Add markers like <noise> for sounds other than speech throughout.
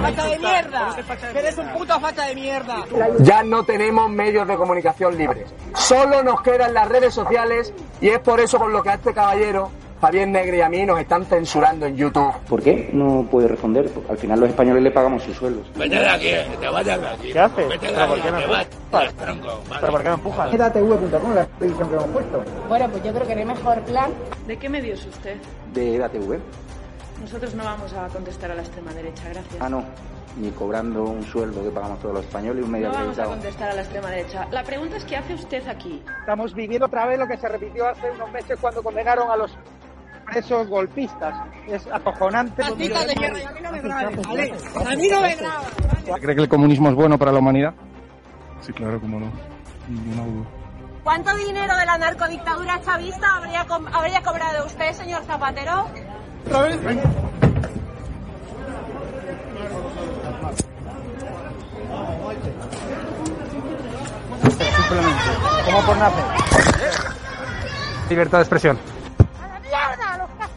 ¡Facha de mierda! ¡Eres un puto facha de mierda! Ya no tenemos medios de comunicación libres. Solo nos quedan las redes sociales y es por eso por lo que a este caballero, Javier Negre y a mí nos están censurando en YouTube. ¿Por qué no puede responder? Al final los españoles le pagamos sus sueldos. Vete de aquí, que te vayas de aquí. ¿Qué haces? Vete de ¿Pero por aquí, por qué me empujas? edatv.com, la edición que hemos puesto. Bueno, pues yo creo que no hay mejor plan. ¿De qué medio es usted? ¿De EDATV? Nosotros no vamos a contestar a la extrema derecha, gracias. Ah, no. Ni cobrando un sueldo que pagamos todos los españoles y un medio No vamos a contestar a la extrema derecha. La pregunta es ¿qué hace usted aquí? Estamos viviendo otra vez lo que se repitió hace unos meses cuando condenaron a los presos golpistas. Es acojonante. ¡Fascista de A mí no me grabes, ¿vale? A mí no me grabas. ¿Cree que el comunismo es bueno para la humanidad? Sí, claro, cómo no. Ninguna duda. ¿Cuánto dinero de la narcodictadura chavista habría, habría cobrado usted, señor Zapatero? Simplemente. ¿Cómo por nacer? Libertad de expresión. ¡A la mierda,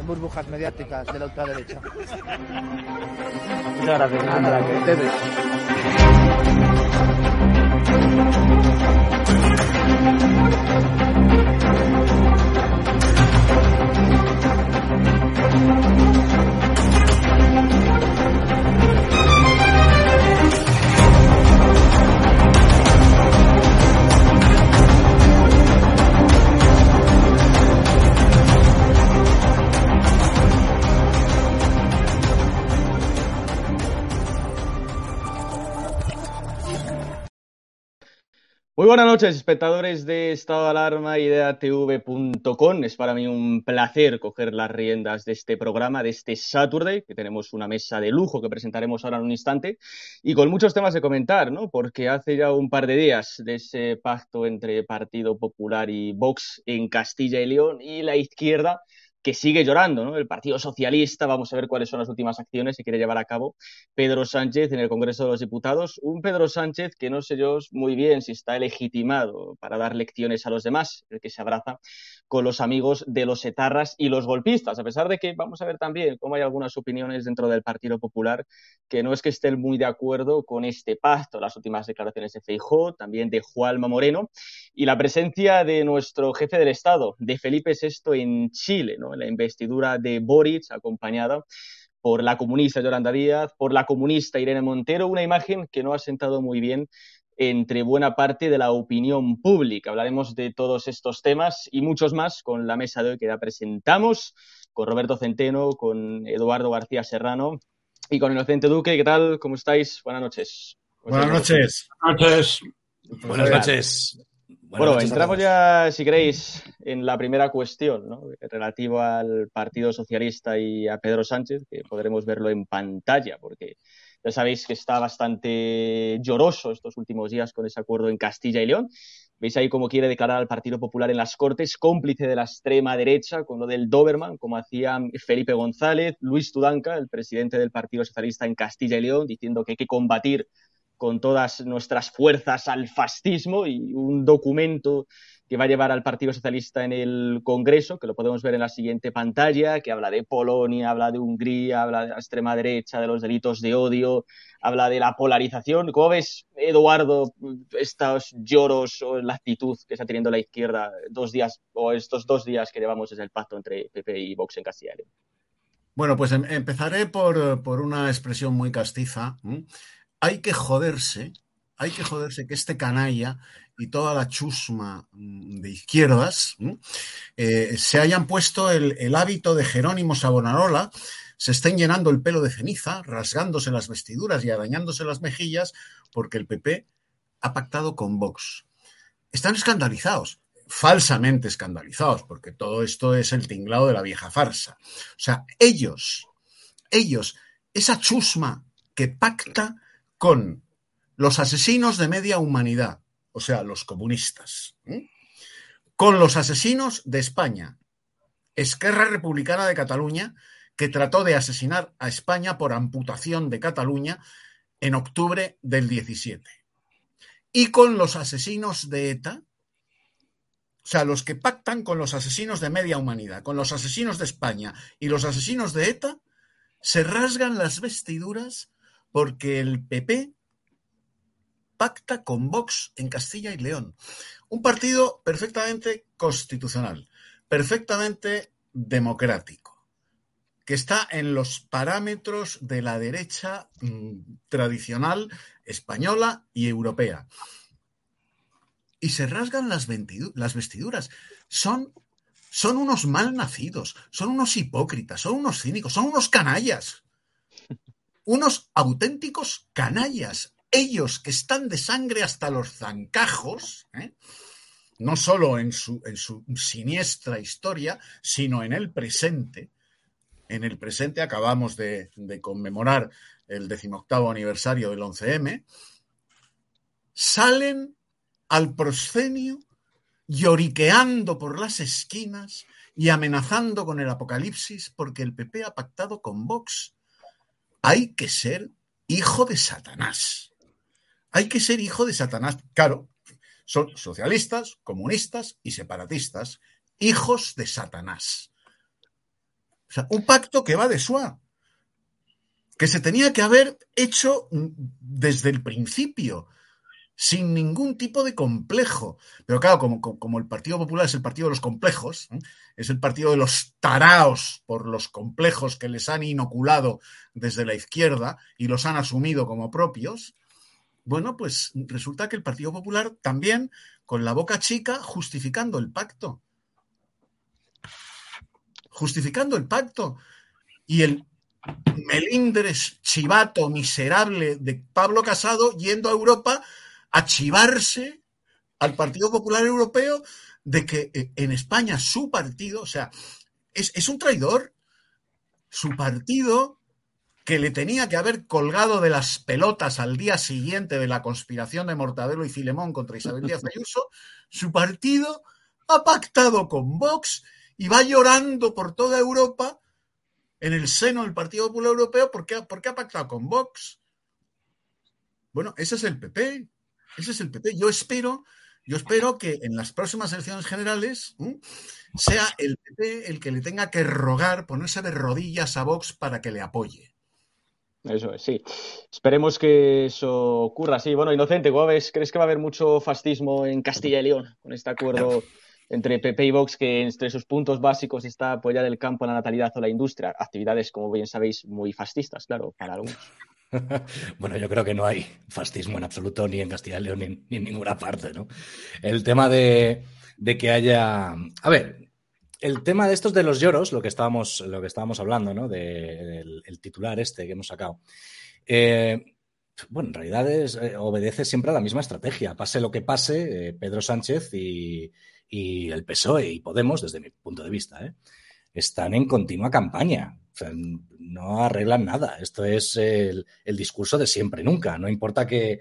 en burbujas mediáticas de la ultraderecha. Muchas gracias. Nada, que ustedes. Muy buenas noches, espectadores de Estado Alarma y de ATV.com. Es para mí un placer coger las riendas de este programa, de este Saturday, que tenemos una mesa de lujo que presentaremos ahora en un instante, y con muchos temas de comentar, ¿no? Porque hace ya un par de días de ese pacto entre Partido Popular y Vox en Castilla y León y la izquierda que sigue llorando, ¿no? El Partido Socialista, vamos a ver cuáles son las últimas acciones que quiere llevar a cabo Pedro Sánchez en el Congreso de los Diputados. Un Pedro Sánchez que no sé yo muy bien si está legitimado para dar lecciones a los demás, el que se abraza con los amigos de los etarras y los golpistas, a pesar de que vamos a ver también cómo hay algunas opiniones dentro del Partido Popular que no es que estén muy de acuerdo con este pacto, las últimas declaraciones de Feijó, también de Juanma Moreno y la presencia de nuestro jefe del Estado, de Felipe VI en Chile, ¿no? En la investidura de Boric, acompañada por la comunista Yolanda Díaz, por la comunista Irene Montero, una imagen que no ha sentado muy bien entre buena parte de la opinión pública. Hablaremos de todos estos temas y muchos más con la mesa de hoy que ya presentamos, con Roberto Centeno, con Eduardo García Serrano y con Inocente Duque. ¿Qué tal? ¿Cómo estáis? Buenas noches. Buenas noches. Buenas noches. Buenas noches. Bueno, entramos ya, si queréis, en la primera cuestión, ¿no? relativa al Partido Socialista y a Pedro Sánchez, que podremos verlo en pantalla, porque ya sabéis que está bastante lloroso estos últimos días con ese acuerdo en Castilla y León. Veis ahí cómo quiere declarar al Partido Popular en las Cortes, cómplice de la extrema derecha con lo del Doberman, como hacían Felipe González, Luis Tudanca, el presidente del Partido Socialista en Castilla y León, diciendo que hay que combatir con todas nuestras fuerzas al fascismo y un documento que va a llevar al Partido Socialista en el Congreso, que lo podemos ver en la siguiente pantalla, que habla de Polonia, habla de Hungría, habla de la extrema derecha, de los delitos de odio, habla de la polarización. ¿Cómo ves, Eduardo, estos lloros o la actitud que está teniendo la izquierda dos días o estos dos días que llevamos desde el pacto entre PP y Vox en Castilla? Bueno, pues em empezaré por, por, una expresión muy castiza. Hay que joderse, hay que joderse que este canalla y toda la chusma de izquierdas eh, se hayan puesto el, el, hábito de Jerónimo Savonarola, se estén llenando el pelo de ceniza, rasgándose las vestiduras y arañándose las mejillas porque el PP ha pactado con Vox. están escandalizados, falsamente escandalizados, porque todo esto es el tinglado de la vieja farsa. O sea, ellos, ellos, esa chusma que pacta con los asesinos de media humanidad, o sea, los comunistas, con los asesinos de España, Esquerra Republicana de Cataluña, que trató de asesinar a España por amputación de Cataluña en octubre del 17. Y con los asesinos de ETA, o sea, los que pactan con los asesinos de media humanidad, con los asesinos de España y los asesinos de ETA, se rasgan las vestiduras porque el PP pacta con Vox en Castilla y León. Un partido perfectamente constitucional, perfectamente democrático, que está en los parámetros de la derecha mm, tradicional española y europea. Y se rasgan las, vestiduras. Son, son unos mal nacidos, son unos hipócritas, son unos cínicos, son unos canallas. Unos auténticos canallas ellos que están de sangre hasta los zancajos, ¿eh? no solo en su, en su siniestra historia, sino en el presente. En el presente acabamos de, de conmemorar el decimoctavo aniversario del 11M, salen al proscenio lloriqueando por las esquinas y amenazando con el apocalipsis porque el PP ha pactado con Vox. Hay que ser hijo de Satanás hay que ser hijo de Satanás. Claro, son socialistas, comunistas y separatistas, hijos de Satanás. O sea, un pacto que va de suá, que se tenía que haber hecho desde el principio, sin ningún tipo de complejo. Pero claro, como, el Partido Popular es el partido de los complejos, ¿eh? es el partido de los taraos por los complejos que les han inoculado desde la izquierda y los han asumido como propios, bueno, pues resulta que el Partido Popular también, con la boca chica, justificando el pacto. Justificando el pacto. Y el melindres chivato miserable de Pablo Casado yendo a Europa a chivarse al Partido Popular Europeo de que eh, en España su partido, o sea, es, es un traidor. Su partido que le tenía que haber colgado de las pelotas al día siguiente de la conspiración de Mortadelo y Filemón contra Isabel Díaz Ayuso, su partido ha pactado con Vox y va llorando por toda Europa en el seno del Partido Popular Europeo porque, ha pactado con Vox. Bueno, ese es el PP. Ese es el PP. Yo espero, yo espero que en las próximas elecciones generales sea el PP el que le tenga que rogar, ponerse de rodillas a Vox para que le apoye. Eso es, sí. Esperemos que eso ocurra. Sí, bueno, Inocente, ¿cómo ves? ¿Crees que va a haber mucho fascismo en Castilla y León con este acuerdo entre PP y Vox, que entre sus puntos básicos está apoyar el campo, la natalidad o la industria? Actividades, como bien sabéis, muy fascistas, claro, para algunos. <laughs> bueno, yo creo que no hay fascismo en absoluto ni en Castilla y León ni, en ninguna parte, ¿no? El tema de, de que haya. A ver, el tema de estos de los lloros, lo que estábamos, lo que estábamos hablando, ¿no? del el titular este que hemos sacado. Eh, bueno, en realidad eh, obedece siempre a la misma estrategia. Pase lo que pase, eh, Pedro Sánchez y, el PSOE y Podemos, desde mi punto de vista, están en continua campaña. O sea, no arreglan nada. Esto es el, discurso de siempre, nunca. No importa que,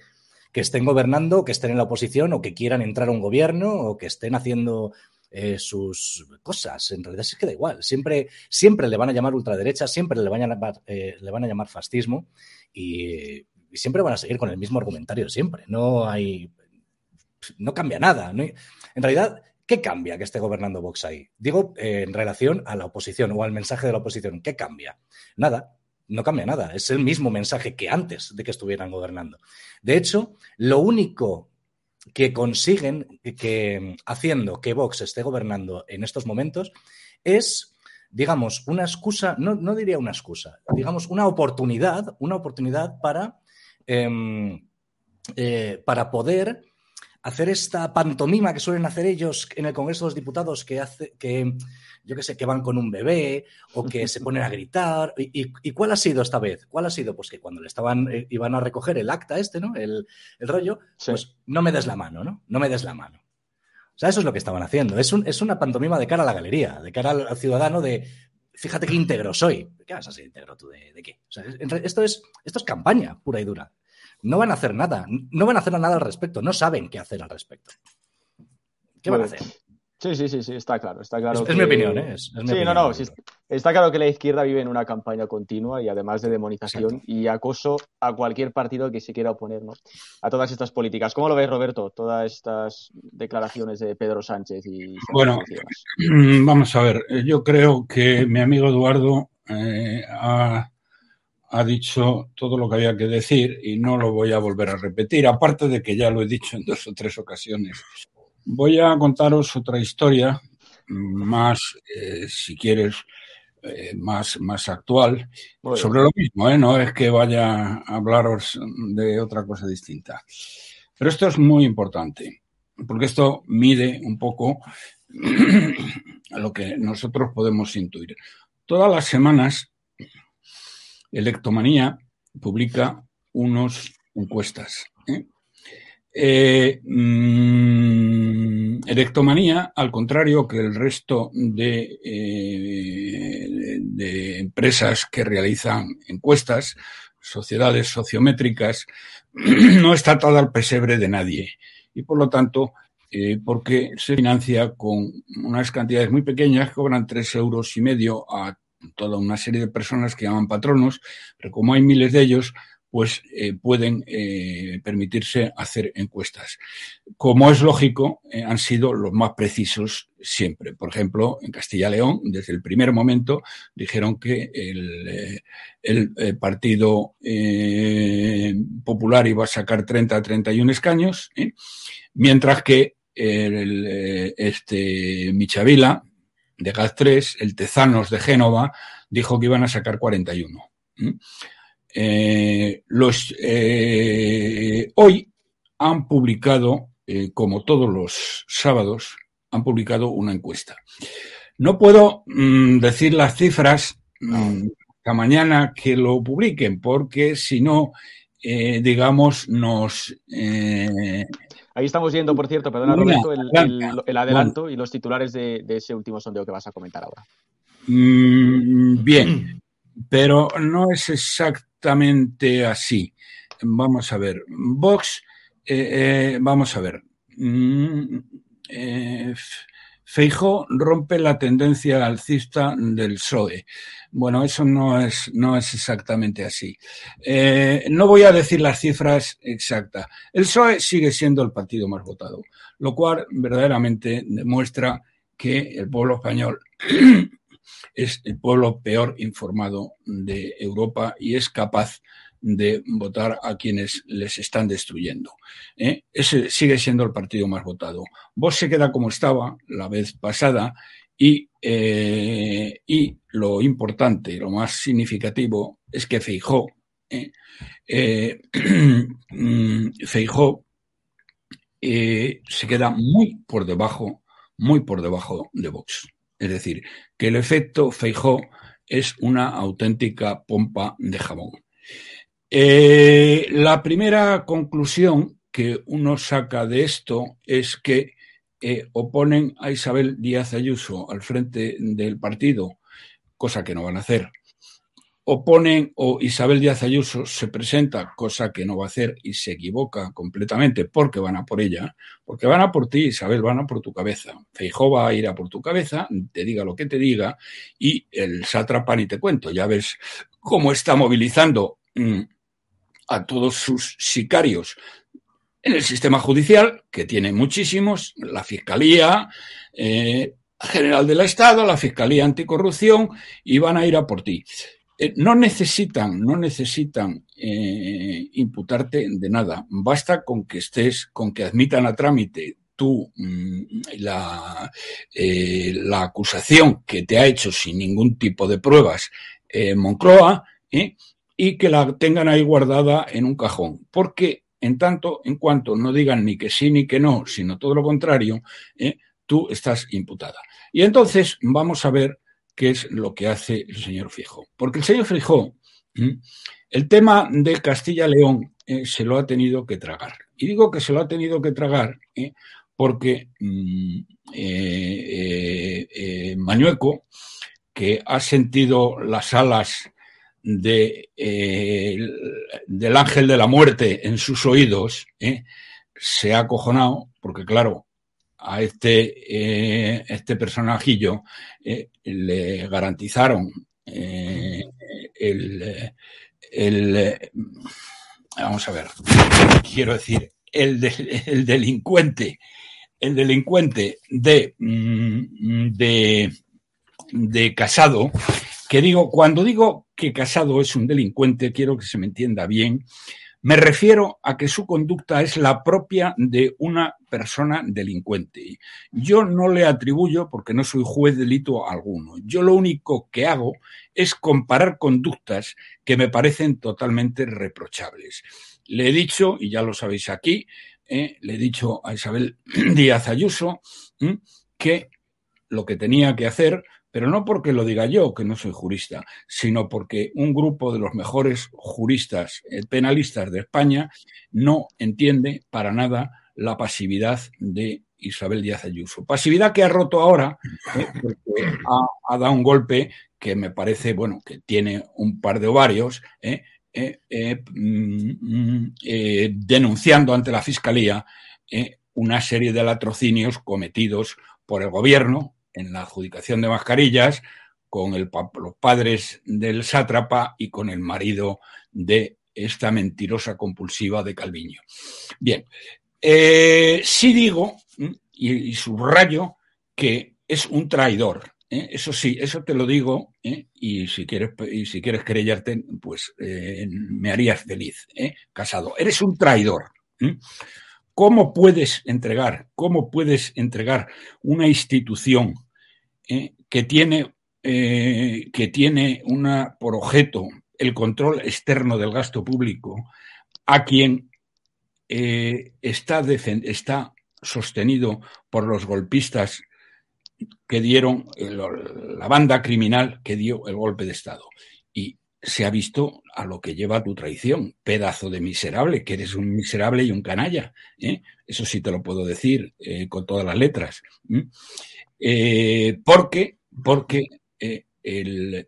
estén gobernando, que estén en la oposición o que quieran entrar a un gobierno o que estén haciendo eh, sus cosas. En realidad es que da igual. Siempre, siempre le van a llamar ultraderecha, siempre le van a llamar, eh, le van a llamar fascismo y, siempre van a seguir con el mismo argumentario, siempre. No hay. No cambia nada. en realidad, ¿qué cambia que esté gobernando Vox ahí? Digo, eh, en relación a la oposición o al mensaje de la oposición, ¿qué cambia? Nada, no cambia nada. Es el mismo mensaje que antes de que estuvieran gobernando. De hecho, lo único que consiguen que haciendo que Vox esté gobernando en estos momentos es, digamos, una excusa, no, diría una excusa, digamos, una oportunidad, una oportunidad para, em, eh, para poder hacer esta pantomima que suelen hacer ellos en el Congreso de los Diputados, que hace que yo qué sé, que van con un bebé o que se ponen a gritar. ¿Y, cuál ha sido esta vez? ¿Cuál ha sido? Pues que cuando le estaban, eh, iban a recoger el acta este, ¿no? El, rollo, pues no me des la mano, ¿no? No me des la mano. sea, eso es lo que estaban haciendo. Es, un, es una pantomima de cara a la galería, de cara al, ciudadano de fíjate qué íntegro soy. ¿Qué vas a ser íntegro tú de, de qué? O sea, esto, es, esto es campaña pura y dura. No van a hacer nada, no van a hacer nada al respecto, no saben qué hacer al respecto. ¿Qué van a Bueno, hacer? Sí, sí, sí, sí, está claro. Está claro Es- mi opinión, ¿eh? Es- es mi sí, opinión. no, no, sí, está claro que la izquierda vive en una campaña continua y además de demonización y acoso a cualquier partido que se quiera oponer ¿no? a todas estas políticas. ¿Cómo lo ves, Roberto? Todas estas declaraciones de Pedro Sánchez y Bueno, <clears throat> vamos a ver. Yo creo que mi amigo Eduardo eh, ha, ha dicho todo lo que había que decir y no lo voy a volver a repetir, aparte de que ya lo he dicho en dos o tres ocasiones. Voy a contaros otra historia más, eh, si quieres, eh, más, más actual, sobre lo mismo, ¿eh? no es que vaya a hablaros de otra cosa distinta. Pero esto es muy importante, porque esto mide un poco <clears throat> lo que nosotros podemos intuir. Todas las semanas, Electomanía publica unos encuestas. ¿eh? Eh, mm, Electomanía, al contrario que el resto de, eh, de empresas que realizan encuestas, sociedades sociométricas, <clears throat> no está atada al pesebre de nadie. Y por lo tanto, porque se financia con unas cantidades muy pequeñas, cobran tres euros y medio a toda una serie de personas que llaman patronos, pero como hay miles de ellos, pues eh, pueden eh, permitirse hacer encuestas. Como es lógico, eh, han sido los más precisos siempre. Por ejemplo, en Castilla-León, desde el primer momento, dijeron que el, eh, el, eh, Partido eh, Popular iba a sacar 30 a 31 escaños, mientras que este Michavila, de Gas 3, el Tezanos de Génova, dijo que iban a sacar 41. ¿eh? Los, eh, hoy han publicado, eh, como todos los sábados, han publicado una encuesta. No puedo mm, decir las cifras mm, hasta mañana que lo publiquen, porque si no, digamos, nos... Ahí estamos viendo, por cierto, perdona Roberto, el, adelanta. el- el adelanto y los titulares de, de ese último sondeo que vas a comentar ahora. Mm, bien, pero no es exactamente así. Vamos a ver. Vox, eh, eh, vamos a ver. Mm, eh, Feijó rompe la tendencia alcista del PSOE. Bueno, eso no es, no es exactamente así. Eh, no voy a decir las cifras exactas. El PSOE sigue siendo el partido más votado, lo cual verdaderamente demuestra que el pueblo español <clears throat> es el pueblo peor informado de Europa y es capaz de votar a quienes les están destruyendo. ¿eh? Ese sigue siendo el partido más votado. Vox se queda como estaba la vez pasada y, eh, y lo importante, lo más significativo es que Feijó, <clears throat> Feijó eh, se queda muy por debajo, muy por debajo de Vox. Es decir, que el efecto Feijó es una auténtica pompa de jabón. Eh, la primera conclusión que uno saca de esto es que eh, oponen a Isabel Díaz Ayuso al frente del partido, cosa que no van a hacer. Oponen o Isabel Díaz Ayuso se presenta, cosa que no va a hacer y se equivoca completamente porque van a por ella, porque van a por ti, Isabel, van a por tu cabeza. Feijó va a ir a por tu cabeza, te diga lo que te diga, y el sátrapa ni te cuento, ya ves cómo está movilizando mm, a todos sus sicarios en el sistema judicial, que tiene muchísimos, la Fiscalía eh, General del Estado, la Fiscalía Anticorrupción, y van a ir a por ti. Eh, no necesitan, no necesitan eh, imputarte de nada. Basta con que estés, con que admitan a trámite tú mm, la, eh, la acusación que te ha hecho sin ningún tipo de pruebas eh, Moncloa, ¿eh? Y que la tengan ahí guardada en un cajón. Porque en tanto, en cuanto no digan ni que sí ni que no, sino todo lo contrario, ¿eh? tú estás imputada. Y entonces vamos a ver qué es lo que hace el señor Fijo. Porque el señor Fijo, el tema de Castilla-León eh, se lo ha tenido que tragar. Y digo que se lo ha tenido que tragar ¿eh? porque mm, Mañueco, que ha sentido las alas de, eh, del ángel de la muerte en sus oídos, ¿eh? se ha acojonado, porque claro, a este, eh, este personajillo le garantizaron el, el, vamos a ver, quiero decir, el, el delincuente, el delincuente de, mm, de, de Casado, que digo, cuando digo que Casado es un delincuente, quiero que se me entienda bien, me refiero a que su conducta es la propia de una persona delincuente. Yo no le atribuyo, porque no soy juez de delito alguno, yo lo único que hago es comparar conductas que me parecen totalmente reprochables. Le he dicho, y ya lo sabéis aquí, eh, le he dicho a Isabel <clears throat> Díaz Ayuso que lo que tenía que hacer, pero no porque lo diga yo, que no soy jurista, sino porque un grupo de los mejores juristas eh, penalistas de España no entiende para nada la pasividad de Isabel Díaz Ayuso. Pasividad que ha roto ahora, eh, porque ha, dado un golpe que me parece, bueno, que tiene un par de ovarios, eh, mm, denunciando ante la Fiscalía una serie de latrocinios cometidos por el gobierno en la adjudicación de mascarillas, con el los padres del sátrapa y con el marido de esta mentirosa compulsiva de Calviño. Bien, eh, sí digo y, subrayo que es un traidor. ¿eh? Eso sí, eso te lo digo, ¿eh? y si quieres, y si quieres pues me harías feliz, casado. Eres un traidor. ¿Cómo puedes entregar, cómo puedes entregar una institución eh, que tiene eh, que tiene una por objeto el control externo del gasto público a quien eh, está, está sostenido por los golpistas que dieron la banda criminal que dio el golpe de Estado. Y se ha visto a lo que lleva tu traición, pedazo de miserable, que eres un miserable y un canalla. ¿eh? Eso sí te lo puedo decir eh, con todas las letras. Eh, porque, porque eh,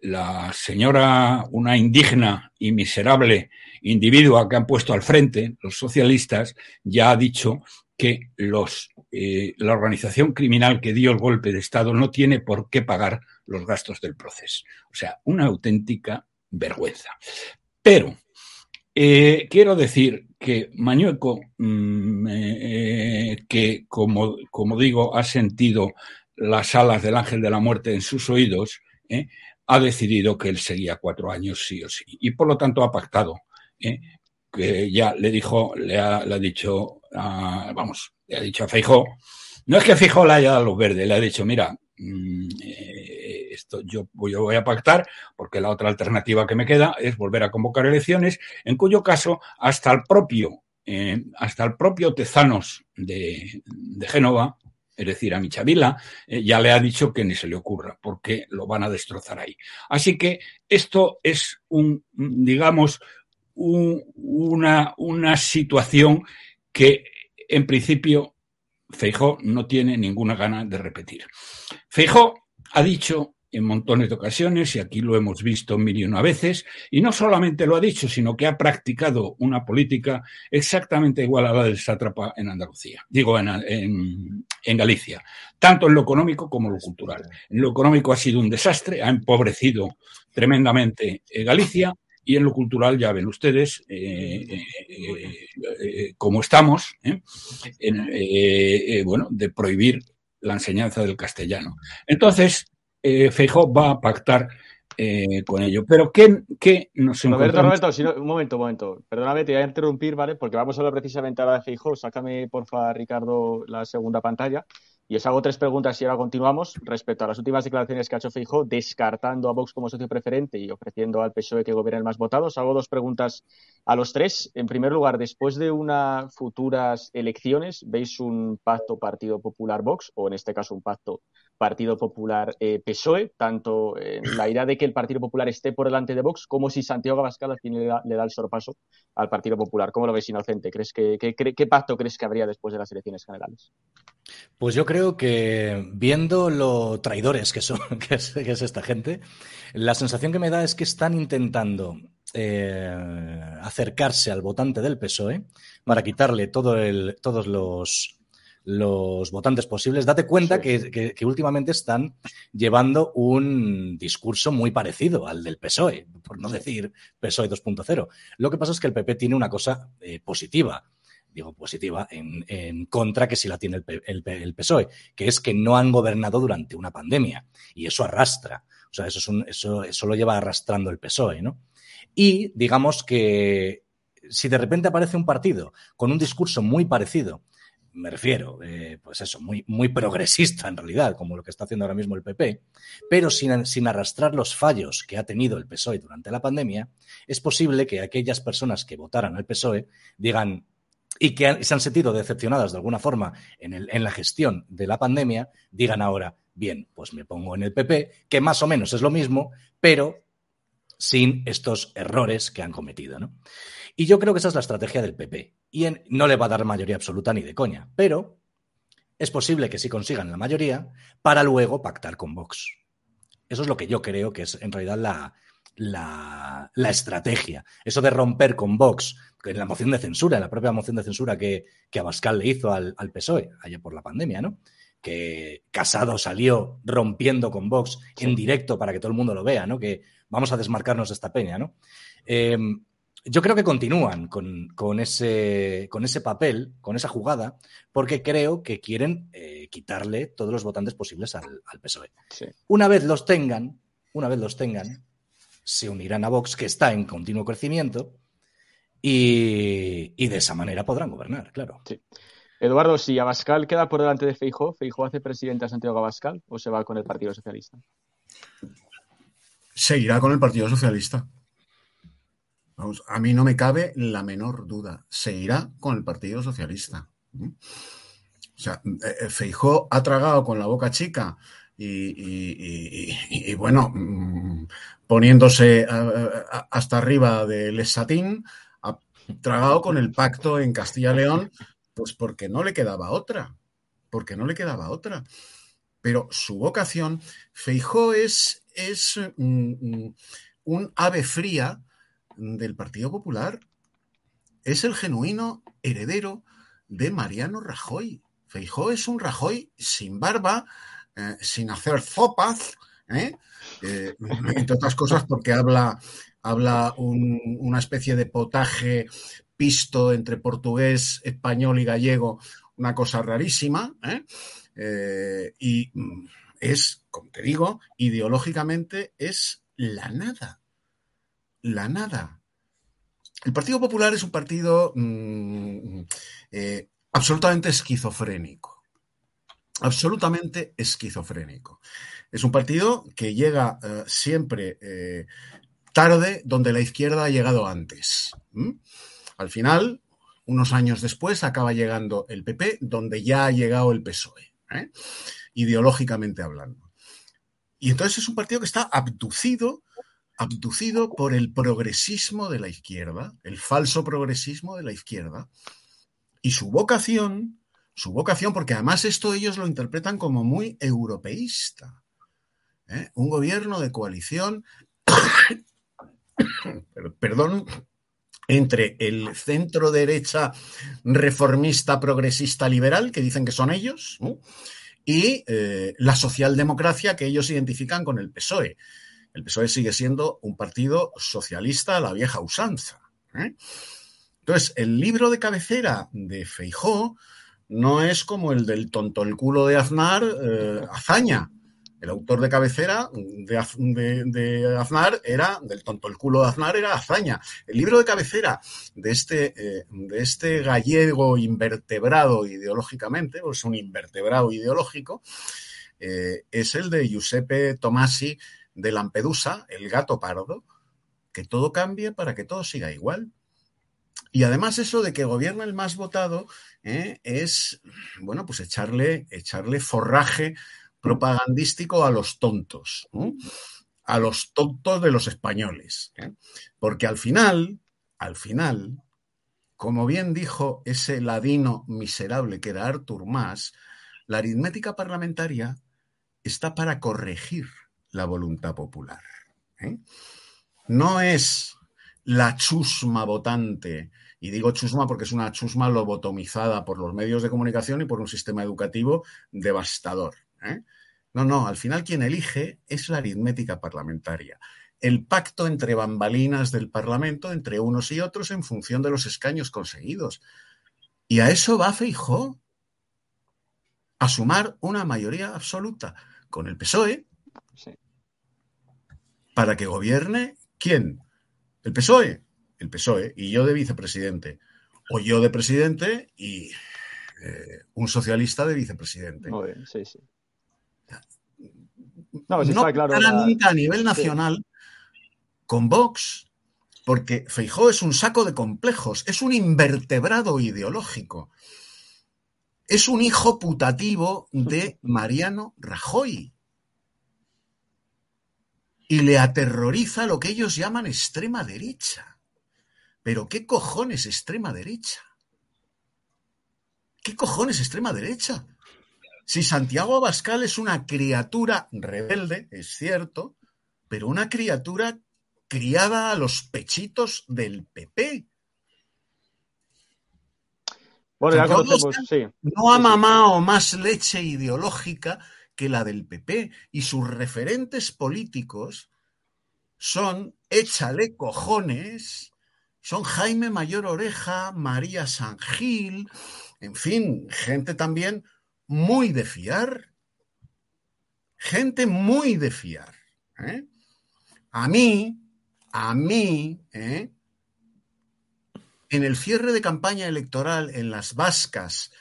la señora, una indigna y miserable individua que han puesto al frente, los socialistas, ya ha dicho que los, la organización criminal que dio el golpe de Estado no tiene por qué pagar los gastos del proceso. O sea, una auténtica vergüenza. Pero eh, quiero decir que Mañueco, mm, eh, que como, como digo, ha sentido las alas del ángel de la muerte en sus oídos, ¿eh? ha decidido que él seguía cuatro años sí o sí. Y por lo tanto ha pactado, ¿eh? que ya le dijo, le ha, le ha dicho, vamos, le ha dicho a Feijó, no es que Feijó le haya dado luz verde, le ha dicho, mira, mm, eh, esto yo voy, voy a pactar porque la otra alternativa que me queda es volver a convocar elecciones, en cuyo caso hasta el propio, eh, hasta el propio Tezanos de, de Génova, es decir, a Michavila, eh, ya le ha dicho que ni se le ocurra, porque lo van a destrozar ahí. Así que esto es un, digamos, un- una, una situación que en principio Feijó no tiene ninguna gana de repetir. Feijó ha dicho en montones de ocasiones, y aquí lo hemos visto mil y una veces, y no solamente lo ha dicho, sino que ha practicado una política exactamente igual a la del sátrapa en Andalucía, digo, en, en- en Galicia, tanto en lo económico como en lo cultural. En lo económico ha sido un desastre, ha empobrecido tremendamente eh, Galicia, y en lo cultural, ya ven ustedes eh, eh, eh, eh, cómo estamos, ¿eh? En, bueno, de prohibir la enseñanza del castellano. Entonces, eh, Feijóo va a pactar eh, con ello. Pero ¿qué, qué nos Roberto, encontramos? Roberto, si no- un momento, un momento. Perdóname, te voy a interrumpir, ¿vale? Porque vamos a hablar precisamente ahora de Feijóo. Sácame, porfa, Ricardo, la segunda pantalla. Y os hago tres preguntas y ahora continuamos respecto a las últimas declaraciones que ha hecho Feijóo, descartando a Vox como socio preferente y ofreciendo al PSOE que gobierne el más votado. Os hago dos preguntas a los tres. En primer lugar, después de unas futuras elecciones, ¿veis un pacto Partido Popular Vox o en este caso un pacto Partido Popular eh? Tanto la idea de que el Partido Popular esté por delante de Vox como si Santiago Abascal al le da, el sorpaso al Partido Popular. ¿Cómo lo ves, Inocente? ¿Crees que- ¿Qué pacto crees que habría después de las elecciones generales? Pues yo creo que viendo lo traidores que son, <laughs> que es, que es esta gente, la sensación que me da es que están intentando eh, acercarse al votante del PSOE para quitarle todo el, todos los, los votantes posibles. Date cuenta que, que- que últimamente están llevando un discurso muy parecido al del PSOE, por no decir PSOE 2.0. Lo que pasa es que el PP tiene una cosa eh, positiva digo positiva, en, en contra que si la tiene el, el PSOE, que es que no han gobernado durante una pandemia. Y eso arrastra. O sea, eso, es un- eso, eso lo lleva arrastrando el PSOE, ¿no? Y digamos que si de repente aparece un partido con un discurso muy parecido, me refiero, eh, pues eso, muy, muy progresista en realidad, como lo que está haciendo ahora mismo el PP, pero sin, sin arrastrar los fallos que ha tenido el PSOE durante la pandemia, es posible que aquellas personas que votaran al PSOE digan, y que se han sentido decepcionadas de alguna forma en, el- en la gestión de la pandemia, digan ahora, bien, pues me pongo en el PP, que más o menos es lo mismo, pero sin estos errores que han cometido. ¿no? Y yo creo que esa es la estrategia del PP. Y no le va a dar mayoría absoluta ni de coña, pero es posible que sí consigan la mayoría para luego pactar con Vox. Eso es lo que yo creo que es en realidad la, la, la estrategia. Eso de romper con Vox, en la moción de censura, en la propia moción de censura que, que Abascal le hizo al, al PSOE, allá por la pandemia, ¿no? Que Casado salió rompiendo con Vox en directo para que todo el mundo lo vea, ¿no? Que vamos a desmarcarnos de esta peña, ¿no? Eh, yo creo que continúan con, con ese, con ese papel, con esa jugada, porque creo que quieren eh, quitarle todos los votantes posibles al, al PSOE. Una vez los tengan, una vez los tengan, se unirán a Vox, que está en continuo crecimiento, y, y de esa manera podrán gobernar, claro. Eduardo, si Abascal queda por delante de Feijóo, ¿Feijóo hace presidente a Santiago Abascal o se va con el Partido Socialista? Seguirá con el Partido Socialista. Vamos, a mí no me cabe la menor duda. Seguirá con el Partido Socialista. O sea, eh, Feijó ha tragado con la boca chica y, bueno, mm, poniéndose hasta arriba del Esatín, ha tragado con el pacto en Castilla-León, pues porque no le quedaba otra. Porque no le quedaba otra. Pero su vocación, Feijó es, es mm, mm, un ave fría del Partido Popular. Es el genuino heredero de Mariano Rajoy. Feijó es un Rajoy sin barba, eh, sin hacer zopas, ¿eh? Eh, entre otras cosas porque habla, habla un- una especie de potaje pisto entre portugués, español y gallego, una cosa rarísima, y mm, es, como te digo, ideológicamente es la nada. La nada. El Partido Popular es un partido mm, absolutamente esquizofrénico. Absolutamente esquizofrénico. Es un partido que llega eh, siempre eh, tarde donde la izquierda ha llegado antes. Al final, unos años después, acaba llegando el PP, donde ya ha llegado el PSOE, ¿eh? ideológicamente hablando. Y entonces es un partido que está abducido, abducido por el progresismo de la izquierda, el falso progresismo de la izquierda. Y su vocación, su vocación, porque además esto ellos lo interpretan como muy europeísta. ¿eh? Un gobierno de coalición, <coughs> perdón, entre el centro derecha reformista, progresista, liberal, que dicen que son ellos, y eh, la socialdemocracia que ellos identifican con el PSOE. El PSOE sigue siendo un partido socialista a la vieja usanza. ¿eh? Entonces, el libro de cabecera de Feijó no es como el del tonto el culo de Aznar, eh, hazaña. El autor de cabecera de, Az- de- de Aznar era, del tonto el culo de Aznar era Azaña. El libro de cabecera de este, eh, de este gallego invertebrado ideológicamente, o es un invertebrado ideológico, eh, es el de Giuseppe Tomasi de Lampedusa, el gato pardo, que todo cambie para que todo siga igual. Y además eso de que gobierna el más votado ¿eh? es, bueno, pues echarle, echarle forraje propagandístico a los tontos, a los tontos de los españoles. ¿eh? Porque al final, al final, como bien dijo ese ladino miserable que era Artur Mas, la aritmética parlamentaria está para corregir la voluntad popular. ¿eh? No es la chusma votante, y digo chusma porque es una chusma lobotomizada por los medios de comunicación y por un sistema educativo devastador. ¿eh? No, no, al final quien elige es la aritmética parlamentaria. El pacto entre bambalinas del Parlamento, entre unos y otros, en función de los escaños conseguidos. Y a eso va Feijó, a sumar una mayoría absoluta con el PSOE para que gobierne quién? El PSOE, el PSOE, y yo de vicepresidente. O yo de presidente y eh, un socialista de vicepresidente. Muy bien, sí, sí. No, pues no está claro. pasará la- nunca a nivel Sí. nacional con Vox, porque Feijó es un saco de complejos, es un invertebrado ideológico, es un hijo putativo de <laughs> Mariano Rajoy. Y le aterroriza lo que ellos llaman extrema derecha. Pero ¿qué cojones extrema derecha? ¿Qué cojones extrema derecha? Si Santiago Abascal es una criatura rebelde, es cierto, pero una criatura criada a los pechitos del PP. Bueno, ya conocemos, sí. No ha mamado más leche ideológica que la del PP y sus referentes políticos son échale cojones, son Jaime Mayor Oreja, María San Gil, en fin, gente también muy de fiar. Gente muy de fiar. ¿eh? A mí, a mí, ¿eh? en el cierre de campaña electoral en las vascas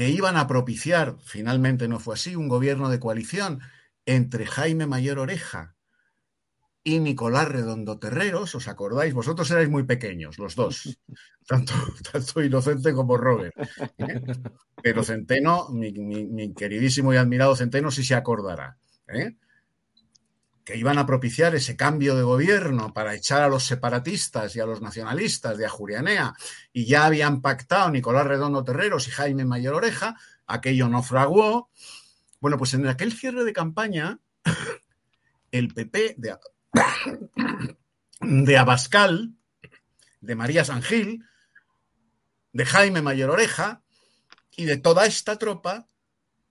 que iban a propiciar, finalmente no fue así, un gobierno de coalición entre Jaime Mayor Oreja y Nicolás Redondo Terreros, ¿os acordáis? Vosotros erais muy pequeños, los dos, <laughs> tanto, tanto Inocente como Robert. ¿eh? Pero Centeno, mi, mi- mi queridísimo y admirado Centeno, sí se acordará. ¿eh? Que iban a propiciar ese cambio de gobierno para echar a los separatistas y a los nacionalistas de Ajurianea y ya habían pactado Nicolás Redondo Terreros y Jaime Mayor Oreja, aquello no fraguó. Bueno, pues en aquel cierre de campaña, <coughs> el PP de, <coughs> de Abascal, de María San Gil, de Jaime Mayor Oreja y de toda esta tropa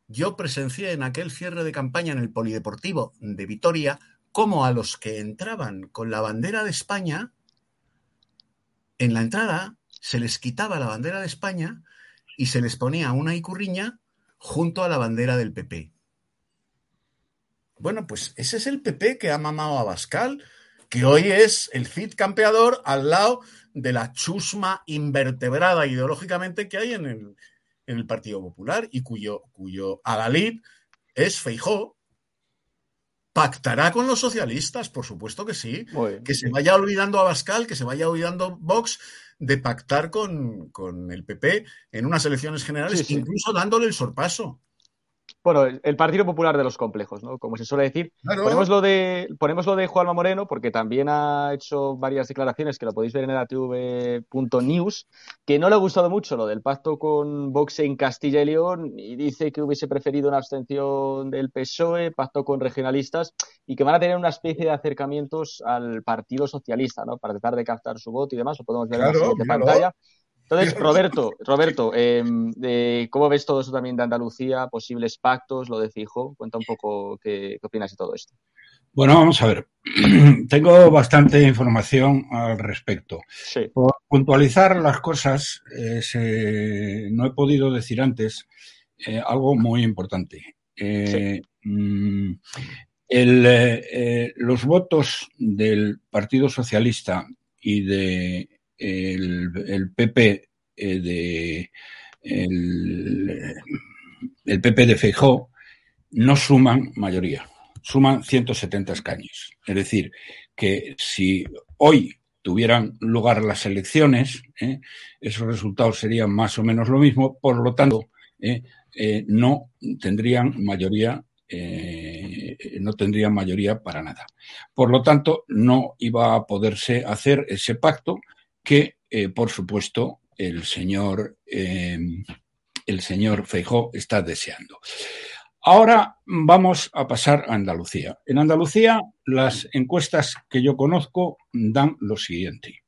yo presencié en aquel cierre de campaña en el Polideportivo de Vitoria cómo a los que entraban con la bandera de España, en la entrada se les quitaba la bandera de España y se les ponía una icurriña junto a la bandera del PP. Bueno, pues ese es el PP que ha mamado a Bascal, que hoy es el Cid campeador al lado de la chusma invertebrada ideológicamente que hay en el, en el Partido Popular y cuyo, cuyo adalid es Feijó. Pactará con los socialistas, por supuesto que sí. Que se vaya olvidando a Bascal, que se vaya olvidando Vox de pactar con, con el PP en unas elecciones generales, Sí, sí. incluso dándole el sorpaso. Bueno, el- el Partido Popular de los complejos, ¿no? Como se suele decir. Claro. Ponemos lo de, ponemos lo de Juanma Moreno, porque también ha hecho varias declaraciones que lo podéis ver en edatv.news, que no le ha gustado mucho lo del pacto con Vox en Castilla y León y dice que hubiese preferido una abstención del PSOE, pacto con regionalistas y que van a tener una especie de acercamientos al Partido Socialista, ¿no? Para tratar de captar su voto y demás. Lo podemos ver en la siguiente pantalla. Entonces, <laughs> Roberto, Roberto, eh, de ¿cómo ves todo eso también de Andalucía? Posibles pactos, lo de Fijo. Cuenta un poco qué, qué opinas de todo esto. Bueno, vamos a ver. <clears throat> Tengo bastante información al respecto. Por puntualizar las cosas, eh, se- no he podido decir antes eh, algo muy importante. eh, mm, el, eh, eh, los votos del Partido Socialista y de el, el PP eh, de el, PP de Feijó no suman mayoría, suman 170 escaños. Es decir, que si hoy tuvieran lugar las elecciones, ¿eh? esos resultados serían más o menos lo mismo, por lo tanto. Eh, no tendrían mayoría. no tendrían mayoría para nada. Por lo tanto, no iba a poderse hacer ese pacto que, por supuesto, el señor, el señor Feijó está deseando. Ahora vamos a pasar a Andalucía. En Andalucía, las encuestas que yo conozco dan lo siguiente.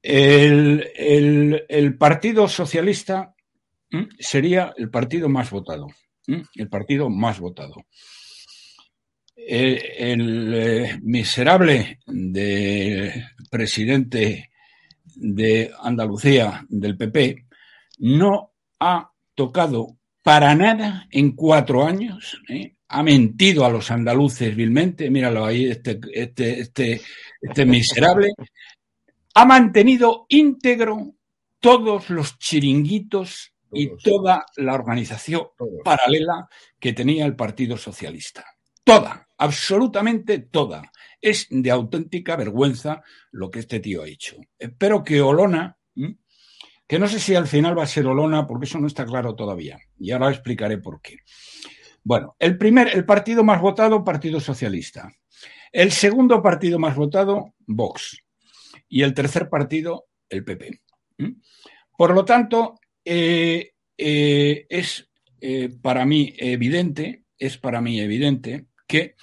El, el, el Partido Socialista sería el partido más votado. El partido más votado. El, el eh, miserable de presidente de Andalucía, del PP, no ha tocado para nada en cuatro años. ¿eh? Ha mentido a los andaluces vilmente. Míralo ahí, este, este, este, este miserable. Ha mantenido íntegro todos los chiringuitos y toda la organización paralela que tenía el Partido Socialista. Toda, absolutamente toda. Es de auténtica vergüenza lo que este tío ha hecho. Espero que Olona, que no sé si al final va a ser Olona, porque eso no está claro todavía. Y ahora explicaré por qué. Bueno, el primer, el partido más votado, Partido Socialista. El segundo partido más votado, Vox. Y el tercer partido, el PP. Por lo tanto, eh, eh, es eh, para mí evidente, es para mí evidente que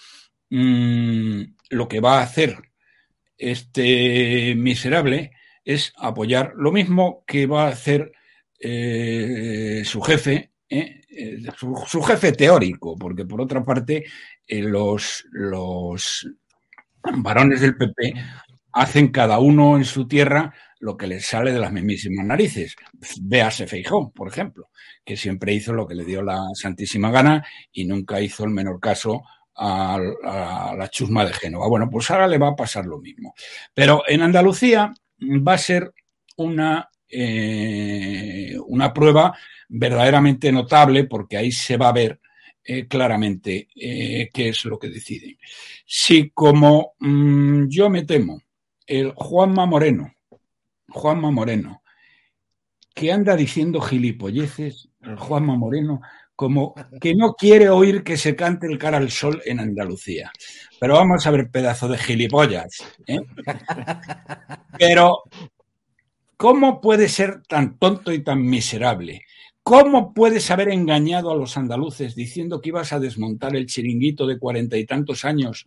mmm, lo que va a hacer este miserable es apoyar lo mismo que va a hacer eh, su jefe, ¿eh? eh su, su, jefe teórico, porque por otra parte eh, los, los varones del PP hacen cada uno en su tierra lo que les sale de las mismísimas narices. Véase Feijó, por ejemplo, que siempre hizo lo que le dio la santísima gana y nunca hizo el menor caso a, la chusma de Génova. Bueno, pues ahora le va a pasar lo mismo. Pero en Andalucía va a ser una, eh, una prueba verdaderamente notable porque ahí se va a ver eh, claramente eh, qué es lo que deciden. Si como mmm, yo me temo, el Juanma Moreno, Juanma Moreno, que anda diciendo gilipolleces, el Juanma Moreno, como que no quiere oír que se cante el cara al sol en Andalucía. Pero vamos a ver, pedazo de gilipollas. ¿eh? Pero, ¿cómo puede ser tan tonto y tan miserable? ¿Cómo puedes haber engañado a los andaluces diciendo que ibas a desmontar el chiringuito de cuarenta y tantos años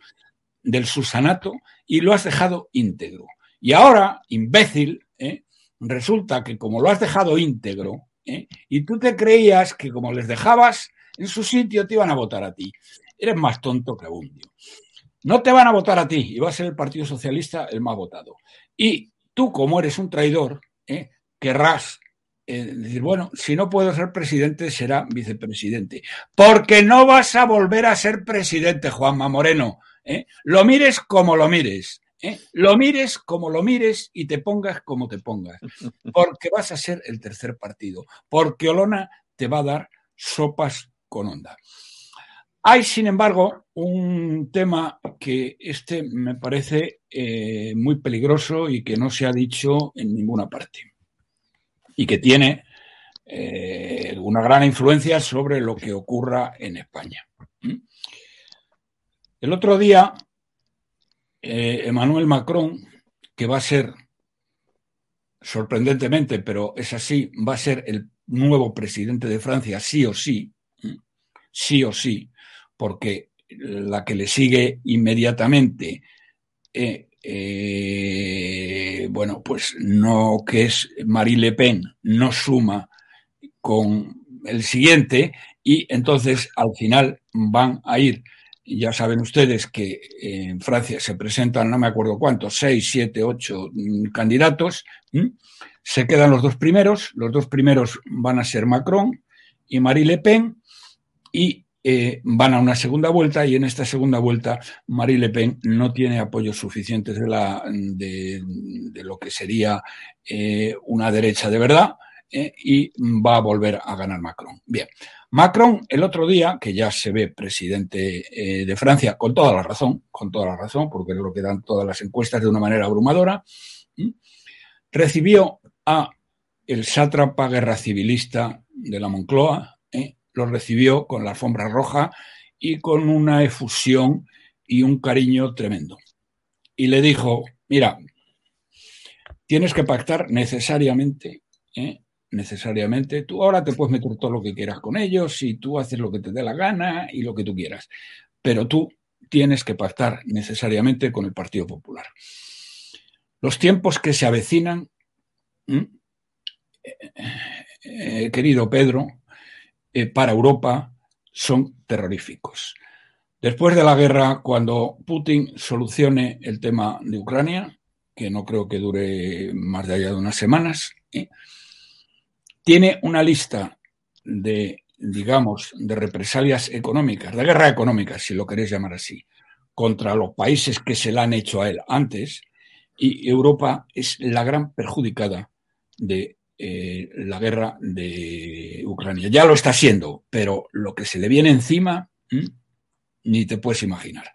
del Susanato y lo has dejado íntegro? Y ahora, imbécil, ¿eh? resulta que como lo has dejado íntegro, ¿eh? y tú te creías que como les dejabas en su sitio te iban a votar a ti. Eres más tonto que un tío. No te van a votar a ti y va a ser el Partido Socialista el más votado. Y tú, como eres un traidor, ¿eh? querrás eh, decir, bueno, si no puedo ser presidente, será vicepresidente. Porque no vas a volver a ser presidente, Juanma Moreno. ¿eh? Lo mires como lo mires. ¿Eh? Lo mires como lo mires y te pongas como te pongas. <laughs> Porque vas a ser el tercer partido. Porque Olona te va a dar sopas con onda. Hay, sin embargo, un tema que este me parece eh, muy peligroso y que no se ha dicho en ninguna parte. Y que tiene eh, una gran influencia sobre lo que ocurra en España. El otro día, eh, Emmanuel Macron, que va a ser, sorprendentemente, pero es así, va a ser el nuevo presidente de Francia, sí o sí, sí o sí, porque la que le sigue inmediatamente, eh, eh, bueno, pues no, que es Marie Le Pen, no suma con el siguiente y entonces al final van a ir. Ya saben ustedes que en Francia se presentan, no me acuerdo cuántos, seis, siete, ocho candidatos. Se quedan los dos primeros. Los dos primeros van a ser Macron y Marie Le Pen y eh, van a una segunda vuelta y en esta segunda vuelta Marie Le Pen no tiene apoyos suficientes de, la, de, de lo que sería eh, una derecha de verdad eh, y va a volver a ganar Macron. Bien, Macron el otro día, que ya se ve presidente eh, de Francia, con toda la razón, con toda la razón, porque es lo que dan todas las encuestas de una manera abrumadora, recibió a el sátrapa guerra civilista de la Moncloa, ¿eh? lo recibió con la alfombra roja y con una efusión y un cariño tremendo. Y le dijo, mira, tienes que pactar necesariamente, ¿eh? Necesariamente, tú ahora te puedes meter todo lo que quieras con ellos y tú haces lo que te dé la gana y lo que tú quieras, pero tú tienes que pactar necesariamente con el Partido Popular. Los tiempos que se avecinan, ¿m? eh, querido Pedro, eh, para Europa son terroríficos. Después de la guerra, cuando Putin solucione el tema de Ucrania, que no creo que dure más de allá de unas semanas, ¿eh? Tiene una lista de, digamos, de represalias económicas, de guerra económica, si lo queréis llamar así, contra los países que se la han hecho a él antes, y Europa es la gran perjudicada de eh, la guerra de Ucrania. Ya lo está siendo, pero lo que se le viene encima, ni te puedes imaginar.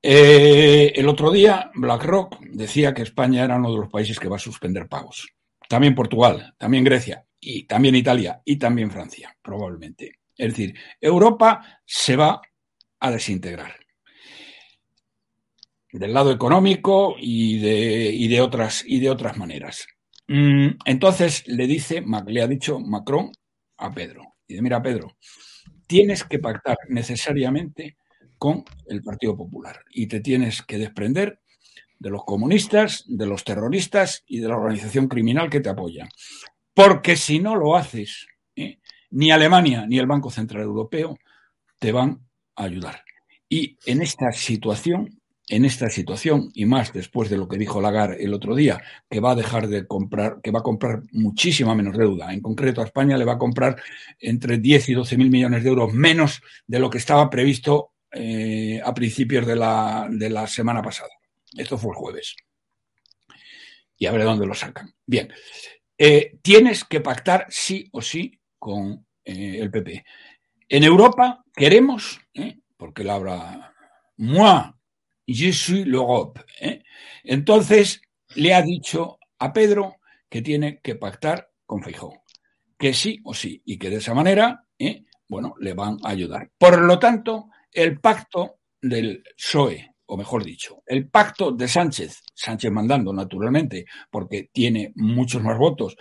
Eh, el otro día, BlackRock decía que España era uno de los países que va a suspender pagos. También Portugal, también Grecia, y también Italia, y también Francia, probablemente. Es decir, Europa se va a desintegrar del lado económico y de, y de, otras, y de otras maneras. Mm, entonces le dice, le ha dicho Macron a Pedro, dice, mira Pedro, tienes que pactar necesariamente con el Partido Popular y te tienes que desprender de los comunistas, de los terroristas y de la organización criminal que te apoya. Porque si no lo haces, ¿eh? ni Alemania ni el Banco Central Europeo te van a ayudar. Y en esta situación en esta situación y más después de lo que dijo Lagarde el otro día, que va a dejar de comprar, que va a comprar muchísima menos deuda. En concreto, a España le va a comprar entre 10 y 12 mil millones de euros menos de lo que estaba previsto eh, a principios de la, de la semana pasada. Esto fue el jueves. Y a ver dónde lo sacan. Bien. Eh, tienes que pactar sí o sí con eh, el PP. En Europa queremos, ¿eh? porque la habla moi Je suis l'Europe. ¿eh? Entonces le ha dicho a Pedro que tiene que pactar con Feijóo, que sí o sí, y que de esa manera, bueno, le van a ayudar. Por lo tanto, el pacto del PSOE, o mejor dicho, el pacto de Sánchez, Sánchez mandando naturalmente, porque tiene muchos más votos,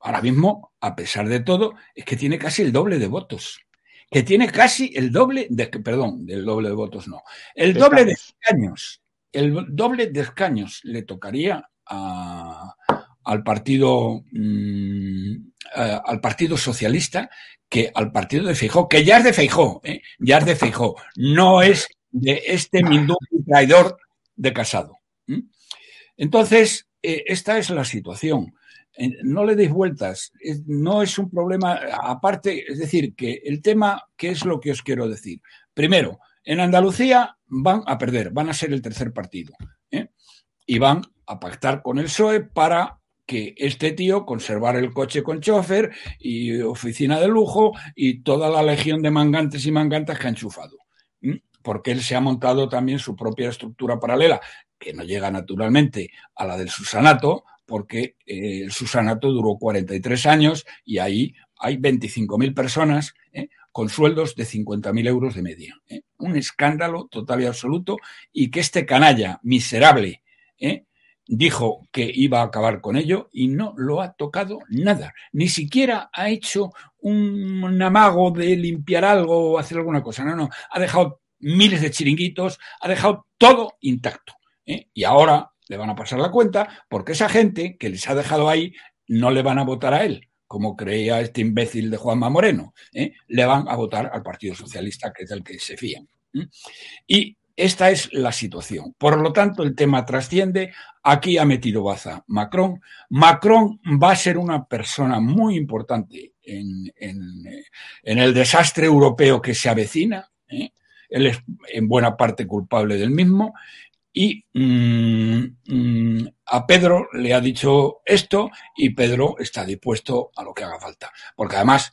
ahora mismo, a pesar de todo, es que tiene casi el doble de votos. Que tiene casi el doble de, perdón, del doble de votos no, el doble de escaños, el doble de escaños le tocaría a, al partido mmm, a, al partido socialista que al partido de Feijó, que ya es de Feijó, ¿eh? ya es de Feijó, no es de este mindú traidor de Casado. ¿eh? Entonces, eh, esta es la situación no le deis vueltas, no es un problema aparte, es decir, que el tema, ¿qué es lo que os quiero decir? Primero, en Andalucía van a perder, van a ser el tercer partido ¿eh? y van a pactar con el PSOE para que este tío conservar el coche con chofer y oficina de lujo y toda la legión de mangantes y mangantas que ha enchufado. Porque él se ha montado también su propia estructura paralela, que no llega naturalmente a la del Susanato, porque eh, el Susanato duró 43 años y ahí hay 25.000 personas ¿eh? con sueldos de 50.000 euros de media. ¿eh? Un escándalo total y absoluto y que este canalla miserable dijo que iba a acabar con ello y no lo ha tocado nada. Ni siquiera ha hecho un amago de limpiar algo o hacer alguna cosa. No, no. Ha dejado miles de chiringuitos, ha dejado todo intacto. ¿eh? Y ahora le van a pasar la cuenta porque esa gente que les ha dejado ahí no le van a votar a él, como creía este imbécil de Juanma Moreno. ¿eh? Le van a votar al Partido Socialista, que es el que se fían. ¿eh? Y esta es la situación. Por lo tanto, el tema trasciende. Aquí ha metido baza Macron. Macron va a ser una persona muy importante en, el desastre europeo que se avecina. Él es en buena parte culpable del mismo. Y mm, mm, a Pedro le ha dicho esto y Pedro está dispuesto a lo que haga falta. Porque además,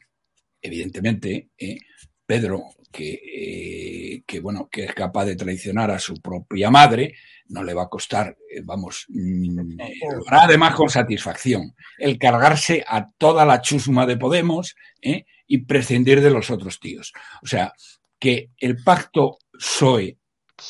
evidentemente, ¿eh? Pedro, que, eh, que, bueno, que es capaz de traicionar a su propia madre, no le va a costar, eh, vamos, mm, lo hará además con satisfacción, el cargarse a toda la chusma de Podemos y prescindir de los otros tíos. O sea, que el pacto PSOE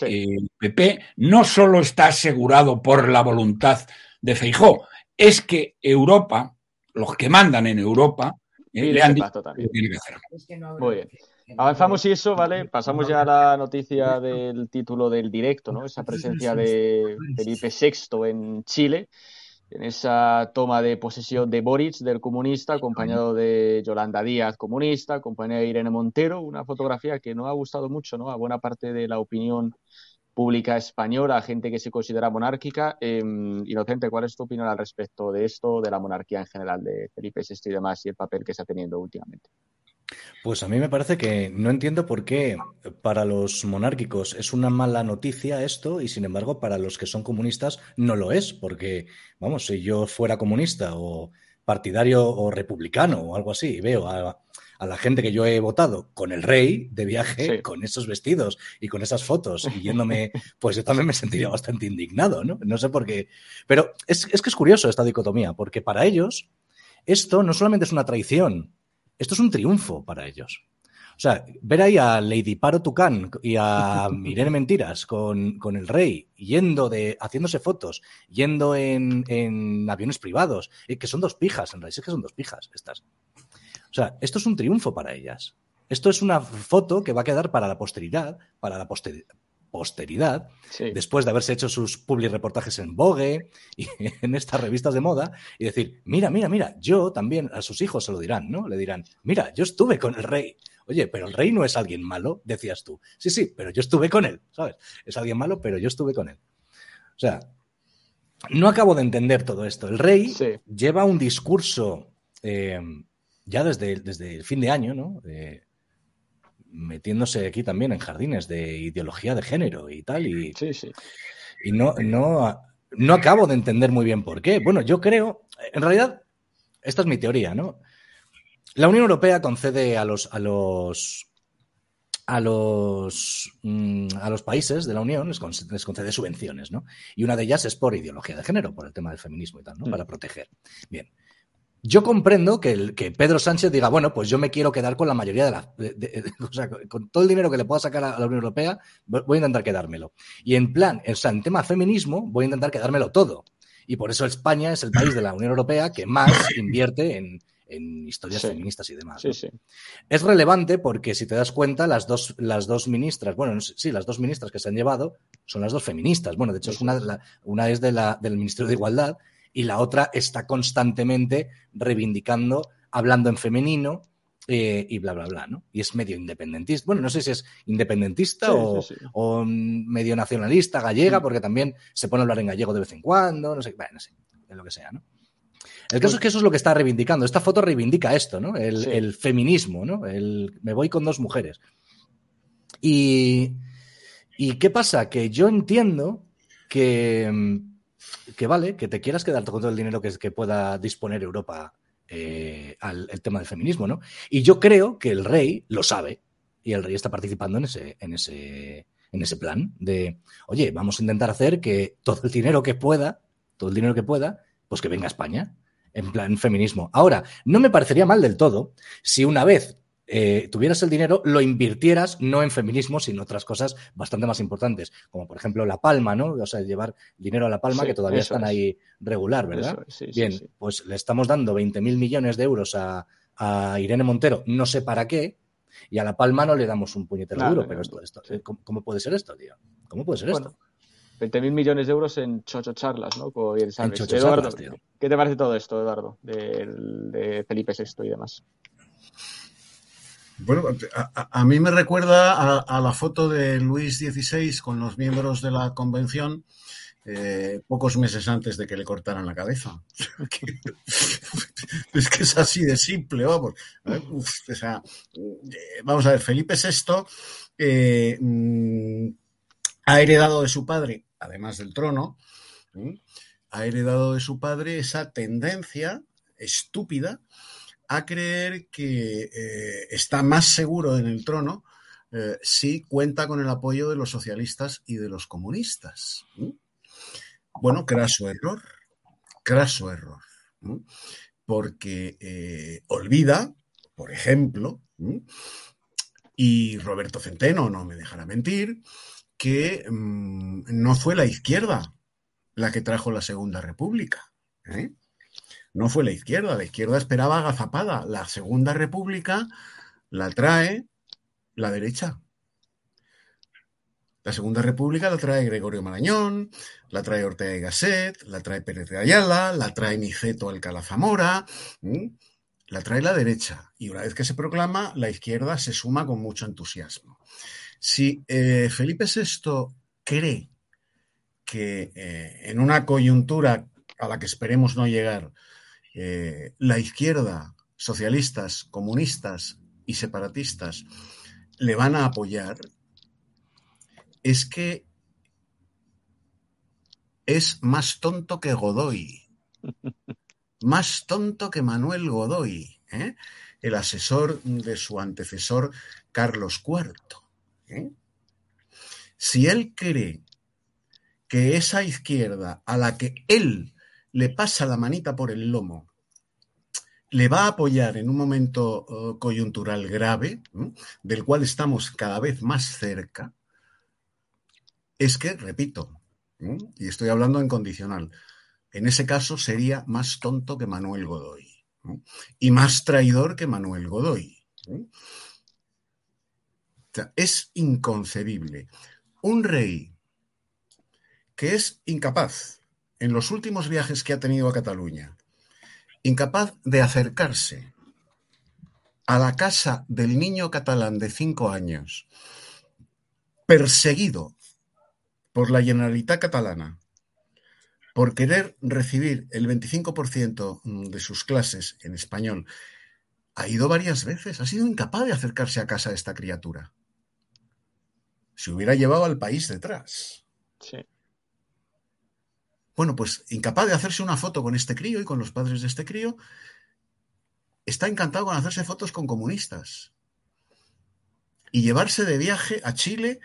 eh, PP no solo está asegurado por la voluntad de Feijó, es que Europa, los que mandan en Europa, eh, le han dicho que tiene que hacerlo. Muy bien. Avanzamos y eso, ¿vale? Pasamos ya a la noticia del título del directo, ¿no? Esa presencia de Felipe VI en Chile, en esa toma de posesión de Boric, del comunista, acompañado de Yolanda Díaz, comunista, acompañada de Irene Montero, una fotografía que no ha gustado mucho, ¿no? A buena parte de la opinión pública española, a gente que se considera monárquica. Eh, Inocente, ¿cuál es tu opinión al respecto de esto, de la monarquía en general, de Felipe VI y demás, y el papel que está teniendo últimamente? Pues a mí me parece que no entiendo por qué para los monárquicos es una mala noticia esto y sin embargo para los que son comunistas no lo es, porque vamos, si yo fuera comunista o partidario o republicano o algo así y veo a, a la gente que yo he votado con el rey de viaje, Sí. con esos vestidos y con esas fotos y yéndome, <laughs> pues yo también me sentiría bastante indignado, ¿no? No sé por qué. Pero es, es que es curioso esta dicotomía, porque para ellos esto no solamente es una traición, esto es un triunfo para ellos. O sea, ver ahí a Lady Paro Tucán y a <laughs> Irene Mentiras con, con el rey yendo de, haciéndose fotos, yendo en, en aviones privados, eh, que son dos pijas, en realidad es que son dos pijas estas. O sea, esto es un triunfo para ellas. Esto es una foto que va a quedar para la posteridad, para la posteri- posteridad, después de haberse hecho sus public reportajes en Vogue y <laughs> en estas revistas de moda, y decir, mira, mira, mira, yo también, a sus hijos se lo dirán, ¿no? Le dirán, mira, yo estuve con el rey. Oye, pero el rey no es alguien malo, decías tú. Sí, sí, pero yo estuve con él, ¿sabes? Es alguien malo, pero yo estuve con él. O sea, no acabo de entender todo esto. El rey lleva un discurso eh, ya desde, desde el fin de año, ¿no? Eh, metiéndose aquí también en jardines de ideología de género y tal. Y, y no, no, no acabo de entender muy bien por qué. Bueno, yo creo, en realidad, esta es mi teoría, ¿no? La Unión Europea concede a los, a los, a los, mm, a los países de la Unión, les, con- les concede subvenciones, ¿no? Y una de ellas es por ideología de género, por el tema del feminismo y tal, ¿no? Para proteger. Bien. Yo comprendo que, el, que Pedro Sánchez diga, bueno, pues yo me quiero quedar con la mayoría de la. de- de- <laughs> o sea, con todo el dinero que le pueda sacar a la Unión Europea, voy a intentar quedármelo. Y en plan, o sea, en tema feminismo, voy a intentar quedármelo todo. Y por eso España es el país de la Unión Europea que más <coughs> invierte en, en historias Sí. feministas y demás. Sí, ¿no? sí. Es relevante porque si te das cuenta, las dos, las dos ministras, bueno, sí, las dos ministras que se han llevado son las dos feministas. Bueno, de hecho, es una, la- una es de la, del Ministerio de Igualdad y la otra está constantemente reivindicando, hablando en femenino eh, y bla, bla, bla, ¿no? Y es medio independentista. Bueno, no sé si es independentista Sí, o, sí, sí. o mm, medio nacionalista, gallega, porque también se pone a hablar en gallego de vez en cuando, no sé, bueno, no sé, es lo que sea, ¿no? El caso es que eso es lo que está reivindicando. Esta foto reivindica esto, ¿no? El, el feminismo, ¿no? El me voy con dos mujeres. Y, ¿y qué pasa? Que yo entiendo que, mm, que vale, que te quieras quedar con todo el dinero que, que pueda disponer Europa eh, al el tema del feminismo, ¿no? Y yo creo que el rey lo sabe y el rey está participando en ese, en ese, en ese plan de, oye, vamos a intentar hacer que todo el dinero que pueda, todo el dinero que pueda, pues que venga a España, en plan feminismo. Ahora, no me parecería mal del todo si una vez eh, tuvieras el dinero, lo invirtieras no en feminismo, sino otras cosas bastante más importantes, como por ejemplo La Palma, ¿no? O sea, llevar dinero a La Palma, Sí, que todavía están es. ahí regular, ¿verdad? Es, sí, Bien, sí. pues le estamos dando 20.000 millones de euros a, a Irene Montero, no sé para qué, y a La Palma no le damos un puñetero duro, pero esto, esto, ¿cómo, cómo puede ser esto, tío? ¿Cómo puede ser Bueno, esto? 20.000 millones de euros en chocho charlas, ¿no? Sabes. chocho Eduardo, charlas. ¿qué te parece todo esto, Eduardo? Del- de Felipe VI y demás. Bueno, a, a- mí me recuerda a, la foto de Luis XVI con los miembros de la convención eh, pocos meses antes de que le cortaran la cabeza. <laughs> es que es así de simple, vamos. ¿eh? Eh, vamos a ver, Felipe VI mm, ha heredado de su padre, además del trono, ha heredado de su padre esa tendencia estúpida a creer que eh, está más seguro en el trono eh, si cuenta con el apoyo de los socialistas y de los comunistas. Bueno, craso error, craso error, porque eh, olvida, por ejemplo, y Roberto Centeno no me dejará mentir, que mm, no fue la izquierda la que trajo la Segunda República. ¿eh? No fue la izquierda, la izquierda esperaba agazapada. La Segunda República la trae la derecha. La Segunda República la trae Gregorio Marañón, la trae Ortega y Gasset, la trae Pérez de Ayala, la trae Niceto Alcalá Zamora, la trae la derecha. Y una vez que se proclama, la izquierda se suma con mucho entusiasmo. Si eh, Felipe VI cree que eh, en una coyuntura a la que esperemos no llegar, eh, la izquierda, socialistas, comunistas y separatistas le van a apoyar, es que es más tonto que Godoy, <laughs> más tonto que Manuel Godoy, ¿eh? el asesor de su antecesor Carlos IV. ¿eh? Si él cree que esa izquierda a la que él le pasa la manita por el lomo, le va a apoyar en un momento uh, coyuntural grave, del cual estamos cada vez más cerca, es que, repito, y estoy hablando en condicional, en ese caso sería más tonto que Manuel Godoy y más traidor que Manuel Godoy. es inconcebible. Un rey que es incapaz en los últimos viajes que ha tenido a Cataluña, incapaz de acercarse a la casa del niño catalán de cinco años, perseguido por la Generalitat catalana por querer recibir el 25% de sus clases en español, ha ido varias veces, ha sido incapaz de acercarse a casa de esta criatura. Se hubiera llevado al país detrás. Sí. Bueno, pues incapaz de hacerse una foto con este crío y con los padres de este crío, está encantado con hacerse fotos con comunistas y llevarse de viaje a Chile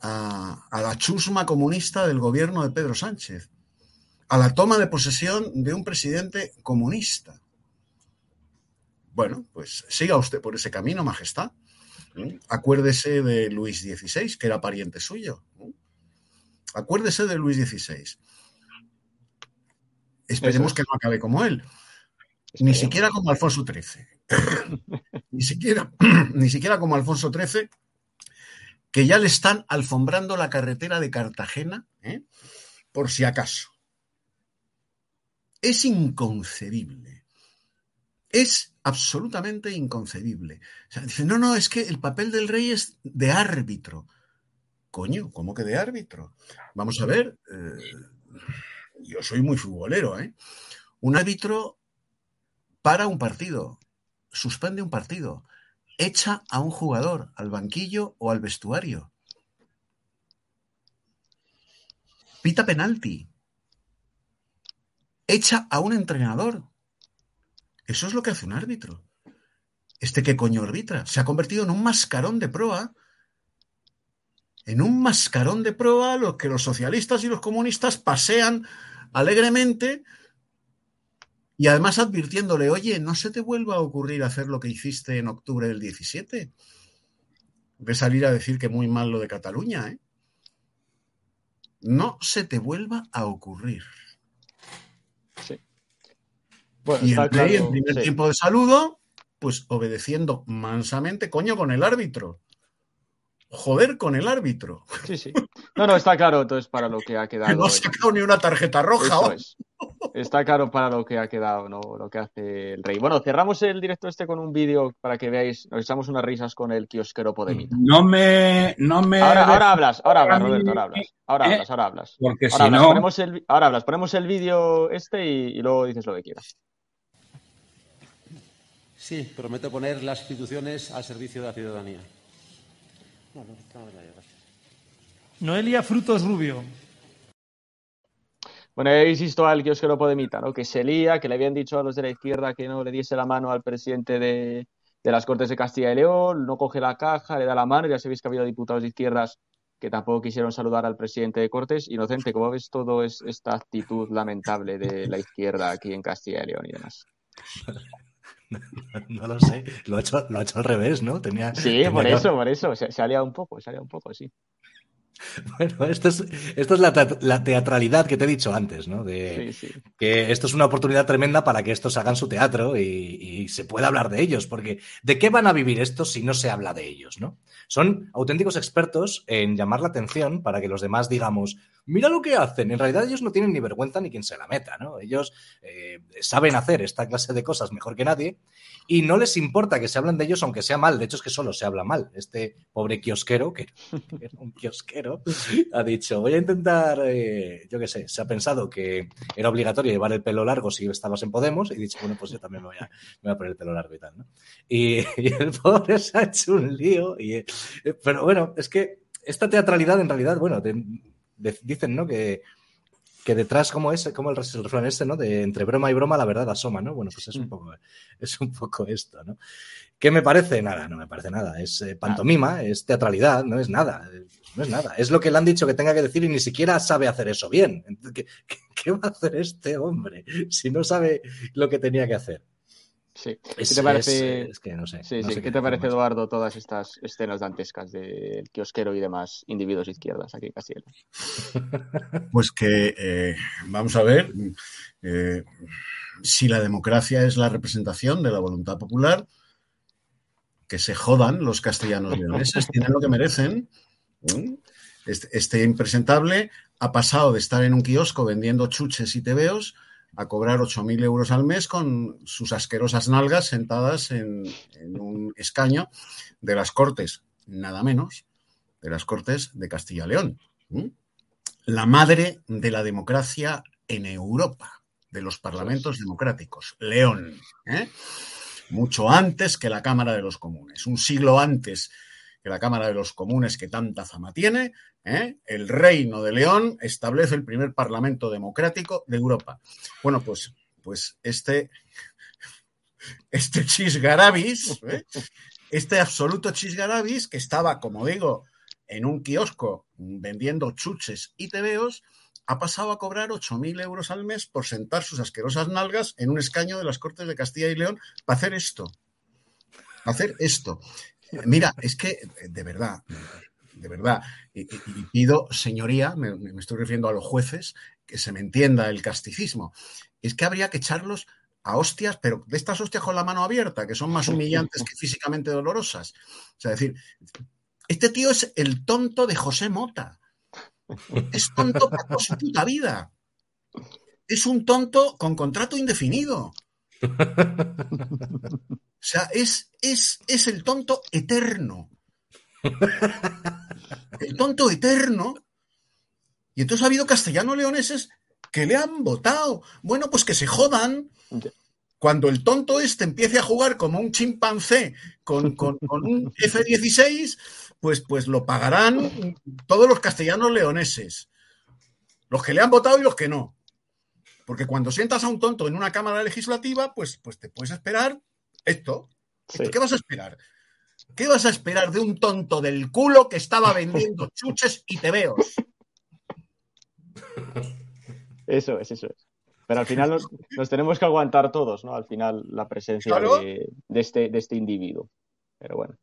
a, a, la chusma comunista del gobierno de Pedro Sánchez, a la toma de posesión de un presidente comunista. Bueno, pues siga usted por ese camino, Majestad. Acuérdese de Luis XVI, que era pariente suyo. Acuérdese de Luis XVI. Esperemos que no acabe como él. Ni siquiera como Alfonso XIII. <laughs> ni, siquiera, <clears throat> ni siquiera como Alfonso XIII, que ya le están alfombrando la carretera de Cartagena, ¿eh? por si acaso. Es inconcebible. Es absolutamente inconcebible. O sea, dice, no, no, es que el papel del rey es de árbitro. Coño, ¿cómo que de árbitro? Vamos a ver. Eh, yo soy muy futbolero, ¿eh? Un árbitro para un partido, suspende un partido, echa a un jugador al banquillo o al vestuario. Pita penalti. Echa a un entrenador. Eso es lo que hace un árbitro. Este que coño arbitra. Se ha convertido en un mascarón de proa. En un mascarón de proa lo que los socialistas y los comunistas pasean alegremente y además advirtiéndole, oye, no se te vuelva a ocurrir hacer lo que hiciste en octubre del 17. De salir a decir que muy mal lo de Cataluña, ¿eh? No se te vuelva a ocurrir. Sí. Bueno, y el play, claro, en primer sí. tiempo de saludo, pues obedeciendo mansamente, coño, con el árbitro. Joder con el árbitro. Sí, sí. No, no, está claro, entonces para lo que ha Que <laughs> quedado. no ha sacado ni una tarjeta roja. Eso ¿o? es. está claro para lo que ha quedado, ¿no? Lo que hace el rey. Bueno, cerramos el directo este con un vídeo para que veáis, nos echamos unas risas con el kiosquero Podemita. No me, no me. Ahora, ahora hablas, ahora hablas, Roberto, ahora hablas. Ahora ¿Eh? hablas, ahora hablas. Porque Ahora si hablas, no. ponemos el, ahora hablas, ponemos el vídeo este y, y luego dices lo que quieras. Sí, prometo poner las instituciones al servicio de la ciudadanía. Noelia Frutos Rubio. Bueno, habéis visto al kiosquero Podemita, ¿no? Que se lía, que le habían dicho a los de la izquierda que no le diese la mano al presidente de, de las Cortes de Castilla y León, no coge la caja, le da la mano, ya sabéis que ha habido diputados de izquierdas que tampoco quisieron saludar al presidente de Cortes. Inocente, ¿cómo ves todo es, esta actitud lamentable de la izquierda aquí en Castilla y León y demás? <laughs> No lo sé, lo ha hecho, lo ha hecho al revés, ¿no? Tenía, Sí, tenía por que- eso, <laughs> por eso, se, se ha liado un poco, se ha liado un poco, sí. Bueno, esto es, esto es la, te- la teatralidad que te he dicho antes, ¿no? De, Sí, sí. que esto es una oportunidad tremenda para que estos hagan su teatro y, y se pueda hablar de ellos, porque ¿de qué van a vivir estos si no se habla de ellos, no? Son auténticos expertos en llamar la atención para que los demás digamos, mira lo que hacen. En realidad ellos no tienen ni vergüenza ni quien se la meta, ¿no? Ellos eh, saben hacer esta clase de cosas mejor que nadie y no les importa que se hablen de ellos aunque sea mal. De hecho es que solo se habla mal. Este pobre kiosquero, que <laughs> era un kiosquero, ha dicho, voy a intentar, eh, yo qué sé, se ha pensado que era obligatorio llevar el pelo largo si estabas en Podemos y dicho, bueno, pues yo también me voy a, poner el pelo largo y tal, ¿no? Y, <laughs> y el pobre se ha hecho un lío. Y, pero bueno, es que esta teatralidad en realidad, bueno, de- de- dicen, ¿no? Que, que detrás, como es, como el, el refrán este, ¿no? De entre broma y broma la verdad asoma, ¿no? Bueno, pues es un poco, es un poco esto, ¿no? ¿Qué me parece? Nada, no me parece nada. Es eh, pantomima, es teatralidad, no es nada. eh, No es nada. Es lo que le han dicho que tenga que decir y ni siquiera sabe hacer eso bien. Entonces, ¿Qué, qué- qué va a hacer este hombre si no sabe lo que tenía que hacer? Sí. ¿Qué Es- te parece, es- es que no sé, Sí, no sí. sé ¿Qué qué te parece. Eduardo, todas estas escenas dantescas del kiosquero y demás individuos izquierdas aquí en León? <laughs> Pues que, eh, vamos a ver, eh, si la democracia es la representación de la voluntad popular, que se jodan los castellanos leoneses, <laughs> tienen lo que merecen. Este, este impresentable ha pasado de estar en un kiosco vendiendo chuches y tebeos a cobrar 8.000 euros al mes con sus asquerosas nalgas sentadas en, en un escaño de las Cortes, nada menos, de las Cortes de Castilla y León. ¿Mm? La madre de la democracia en Europa, de los parlamentos democráticos, León. ¿eh? Mucho antes que la Cámara de los Comunes, un siglo antes que la Cámara de los Comunes que tanta fama tiene, ¿eh? el Reino de León establece el primer parlamento democrático de Europa. Bueno, pues, pues este, este chisgarabis, ¿eh? este absoluto chisgarabis que estaba, como digo, en un kiosco vendiendo chuches y tebeos, ha pasado a cobrar 8.000 euros al mes por sentar sus asquerosas nalgas en un escaño de las Cortes de Castilla y León para hacer esto. Hacer esto. Mira, es que, de verdad, de verdad, y, pido, señoría, me, estoy refiriendo a los jueces, que se me entienda el casticismo, es que habría que echarlos a hostias, pero de estas hostias con la mano abierta, que son más humillantes que físicamente dolorosas. O sea, decir, este tío es el tonto de José Mota. Es tonto para toda su puta vida. Es un tonto con contrato indefinido. <laughs> O sea, es, es, es el tonto eterno. <laughs> El tonto eterno. Y entonces ha habido castellano-leoneses que le han votado. Bueno, pues que se jodan. Cuando el tonto este empiece a jugar como un chimpancé con, con- con un F-16, pues, pues lo pagarán todos los castellanos leoneses. Los que le han votado y los que no. Porque cuando sientas a un tonto en una Cámara Legislativa, pues, pues te puedes esperar esto. ¿Esto ¿Qué vas a esperar? ¿Qué vas a esperar de un tonto del culo que estaba vendiendo <laughs> chuches y tebeos? Eso es, eso es. Pero al final nos, nos tenemos que aguantar todos, ¿no? Al final la presencia Claro. de, de este, de este individuo. Pero bueno.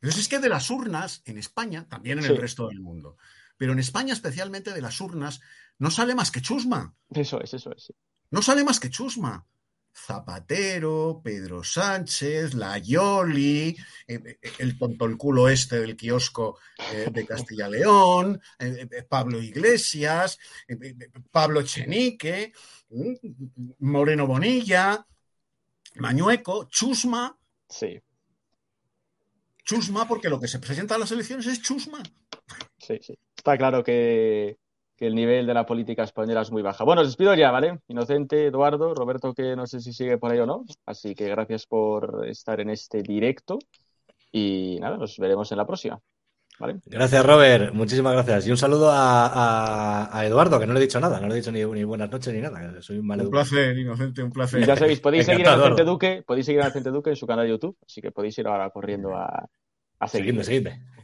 Pero es que de las urnas, en España, también en Sí. el resto del mundo, pero en España especialmente de las urnas, no sale más que chusma. Eso es, eso es. sí. No sale más que chusma. Zapatero, Pedro Sánchez, la Yoli, eh, el tonto el culo este del kiosco eh, de Castilla León, eh, Pablo Iglesias, Pablo Chenique, mm, Moreno Bonilla, Mañueco, Chusma. Sí. Chusma, porque lo que se presenta a las elecciones es chusma. Sí, sí. Está claro que, que el nivel de la política española es muy baja. Bueno, os despido ya, ¿vale? Inocente, Eduardo, Roberto, que no sé si sigue por ahí o no. Así que gracias por estar en este directo. Y nada, nos veremos en la próxima. ¿Vale? Gracias, Robert. Muchísimas gracias. Y un saludo a, a, a Eduardo, que no le he dicho nada. No le he dicho ni, ni buenas noches ni nada. Soy un mal Un placer, Inocente, un placer. Y ya sabéis, podéis seguir a. Duque, podéis seguir a Inocente Duque en su canal de YouTube, así que podéis ir ahora corriendo a, a Seguidme, seguirle. seguidme.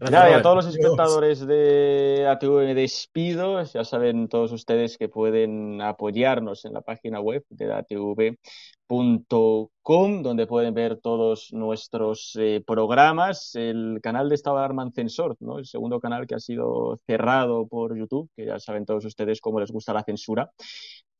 Nada, y a todos los espectadores de ATV me despido. Ya saben todos ustedes que pueden apoyarnos en la página web de atv.com, donde pueden ver todos nuestros eh, programas. El canal de Estado de Alarma en Censor, ¿no? el segundo canal que ha sido cerrado por YouTube, que ya saben todos ustedes cómo les gusta la censura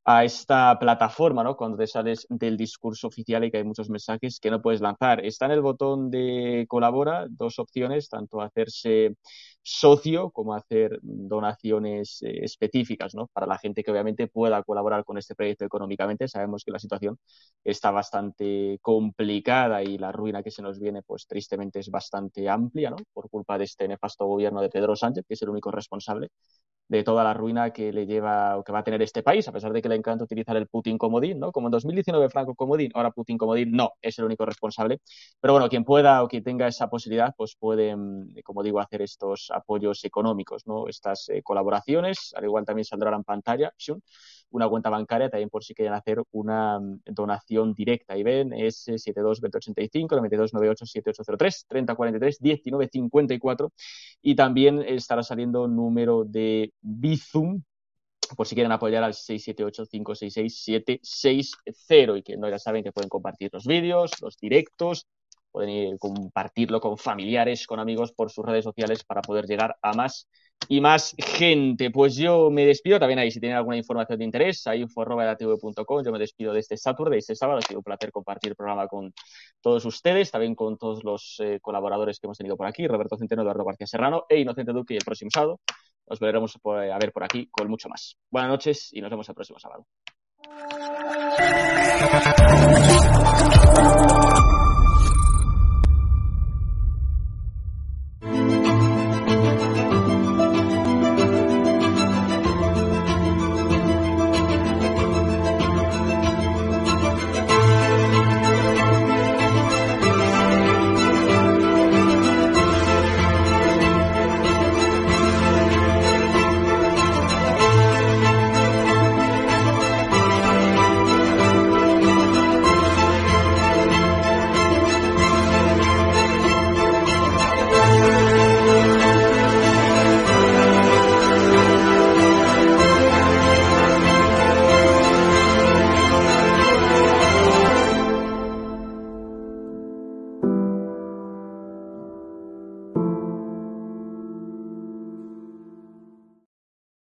a esta plataforma, ¿no? Cuando te sales del discurso oficial y que hay muchos mensajes que no puedes lanzar. Está en el botón de colabora, dos opciones, tanto hacerse socio como hacer donaciones eh, específicas, ¿no? Para la gente que obviamente pueda colaborar con este proyecto económicamente. Sabemos que la situación está bastante complicada y la ruina que se nos viene, pues tristemente es bastante amplia, ¿no? Por culpa de este nefasto gobierno de Pedro Sánchez, que es el único responsable de toda la ruina que le lleva o que va a tener este país, a pesar de que le encanta utilizar el Putin comodín, ¿no? Como en 2019 Franco comodín, ahora Putin comodín, no, es el único responsable. Pero bueno, quien pueda o quien tenga esa posibilidad, pues puede, mm, como digo, hacer estos apoyos económicos, ¿no? Estas eh, colaboraciones, al igual también saldrá en pantalla, una cuenta bancaria también por si quieren hacer una mm, donación directa. Y ven, es 722085, 92987803, 3043, 1954 y también estará saliendo número de Bizum por si quieren apoyar al 678-566-760 y que no ya saben que pueden compartir los vídeos, los directos, pueden ir- compartirlo con familiares, con amigos por sus redes sociales para poder llegar a más y más gente. Pues yo me despido también ahí, si tienen alguna información de interés, a info.tv.com, yo me despido de este Saturday, este sábado, ha sido un placer compartir el programa con todos ustedes, también con todos los eh, colaboradores que hemos tenido por aquí, Roberto Centeno, Eduardo García Serrano e Inocente Duque y el próximo sábado. Nos veremos por- a ver por aquí con mucho más. Buenas noches y nos vemos el próximo sábado.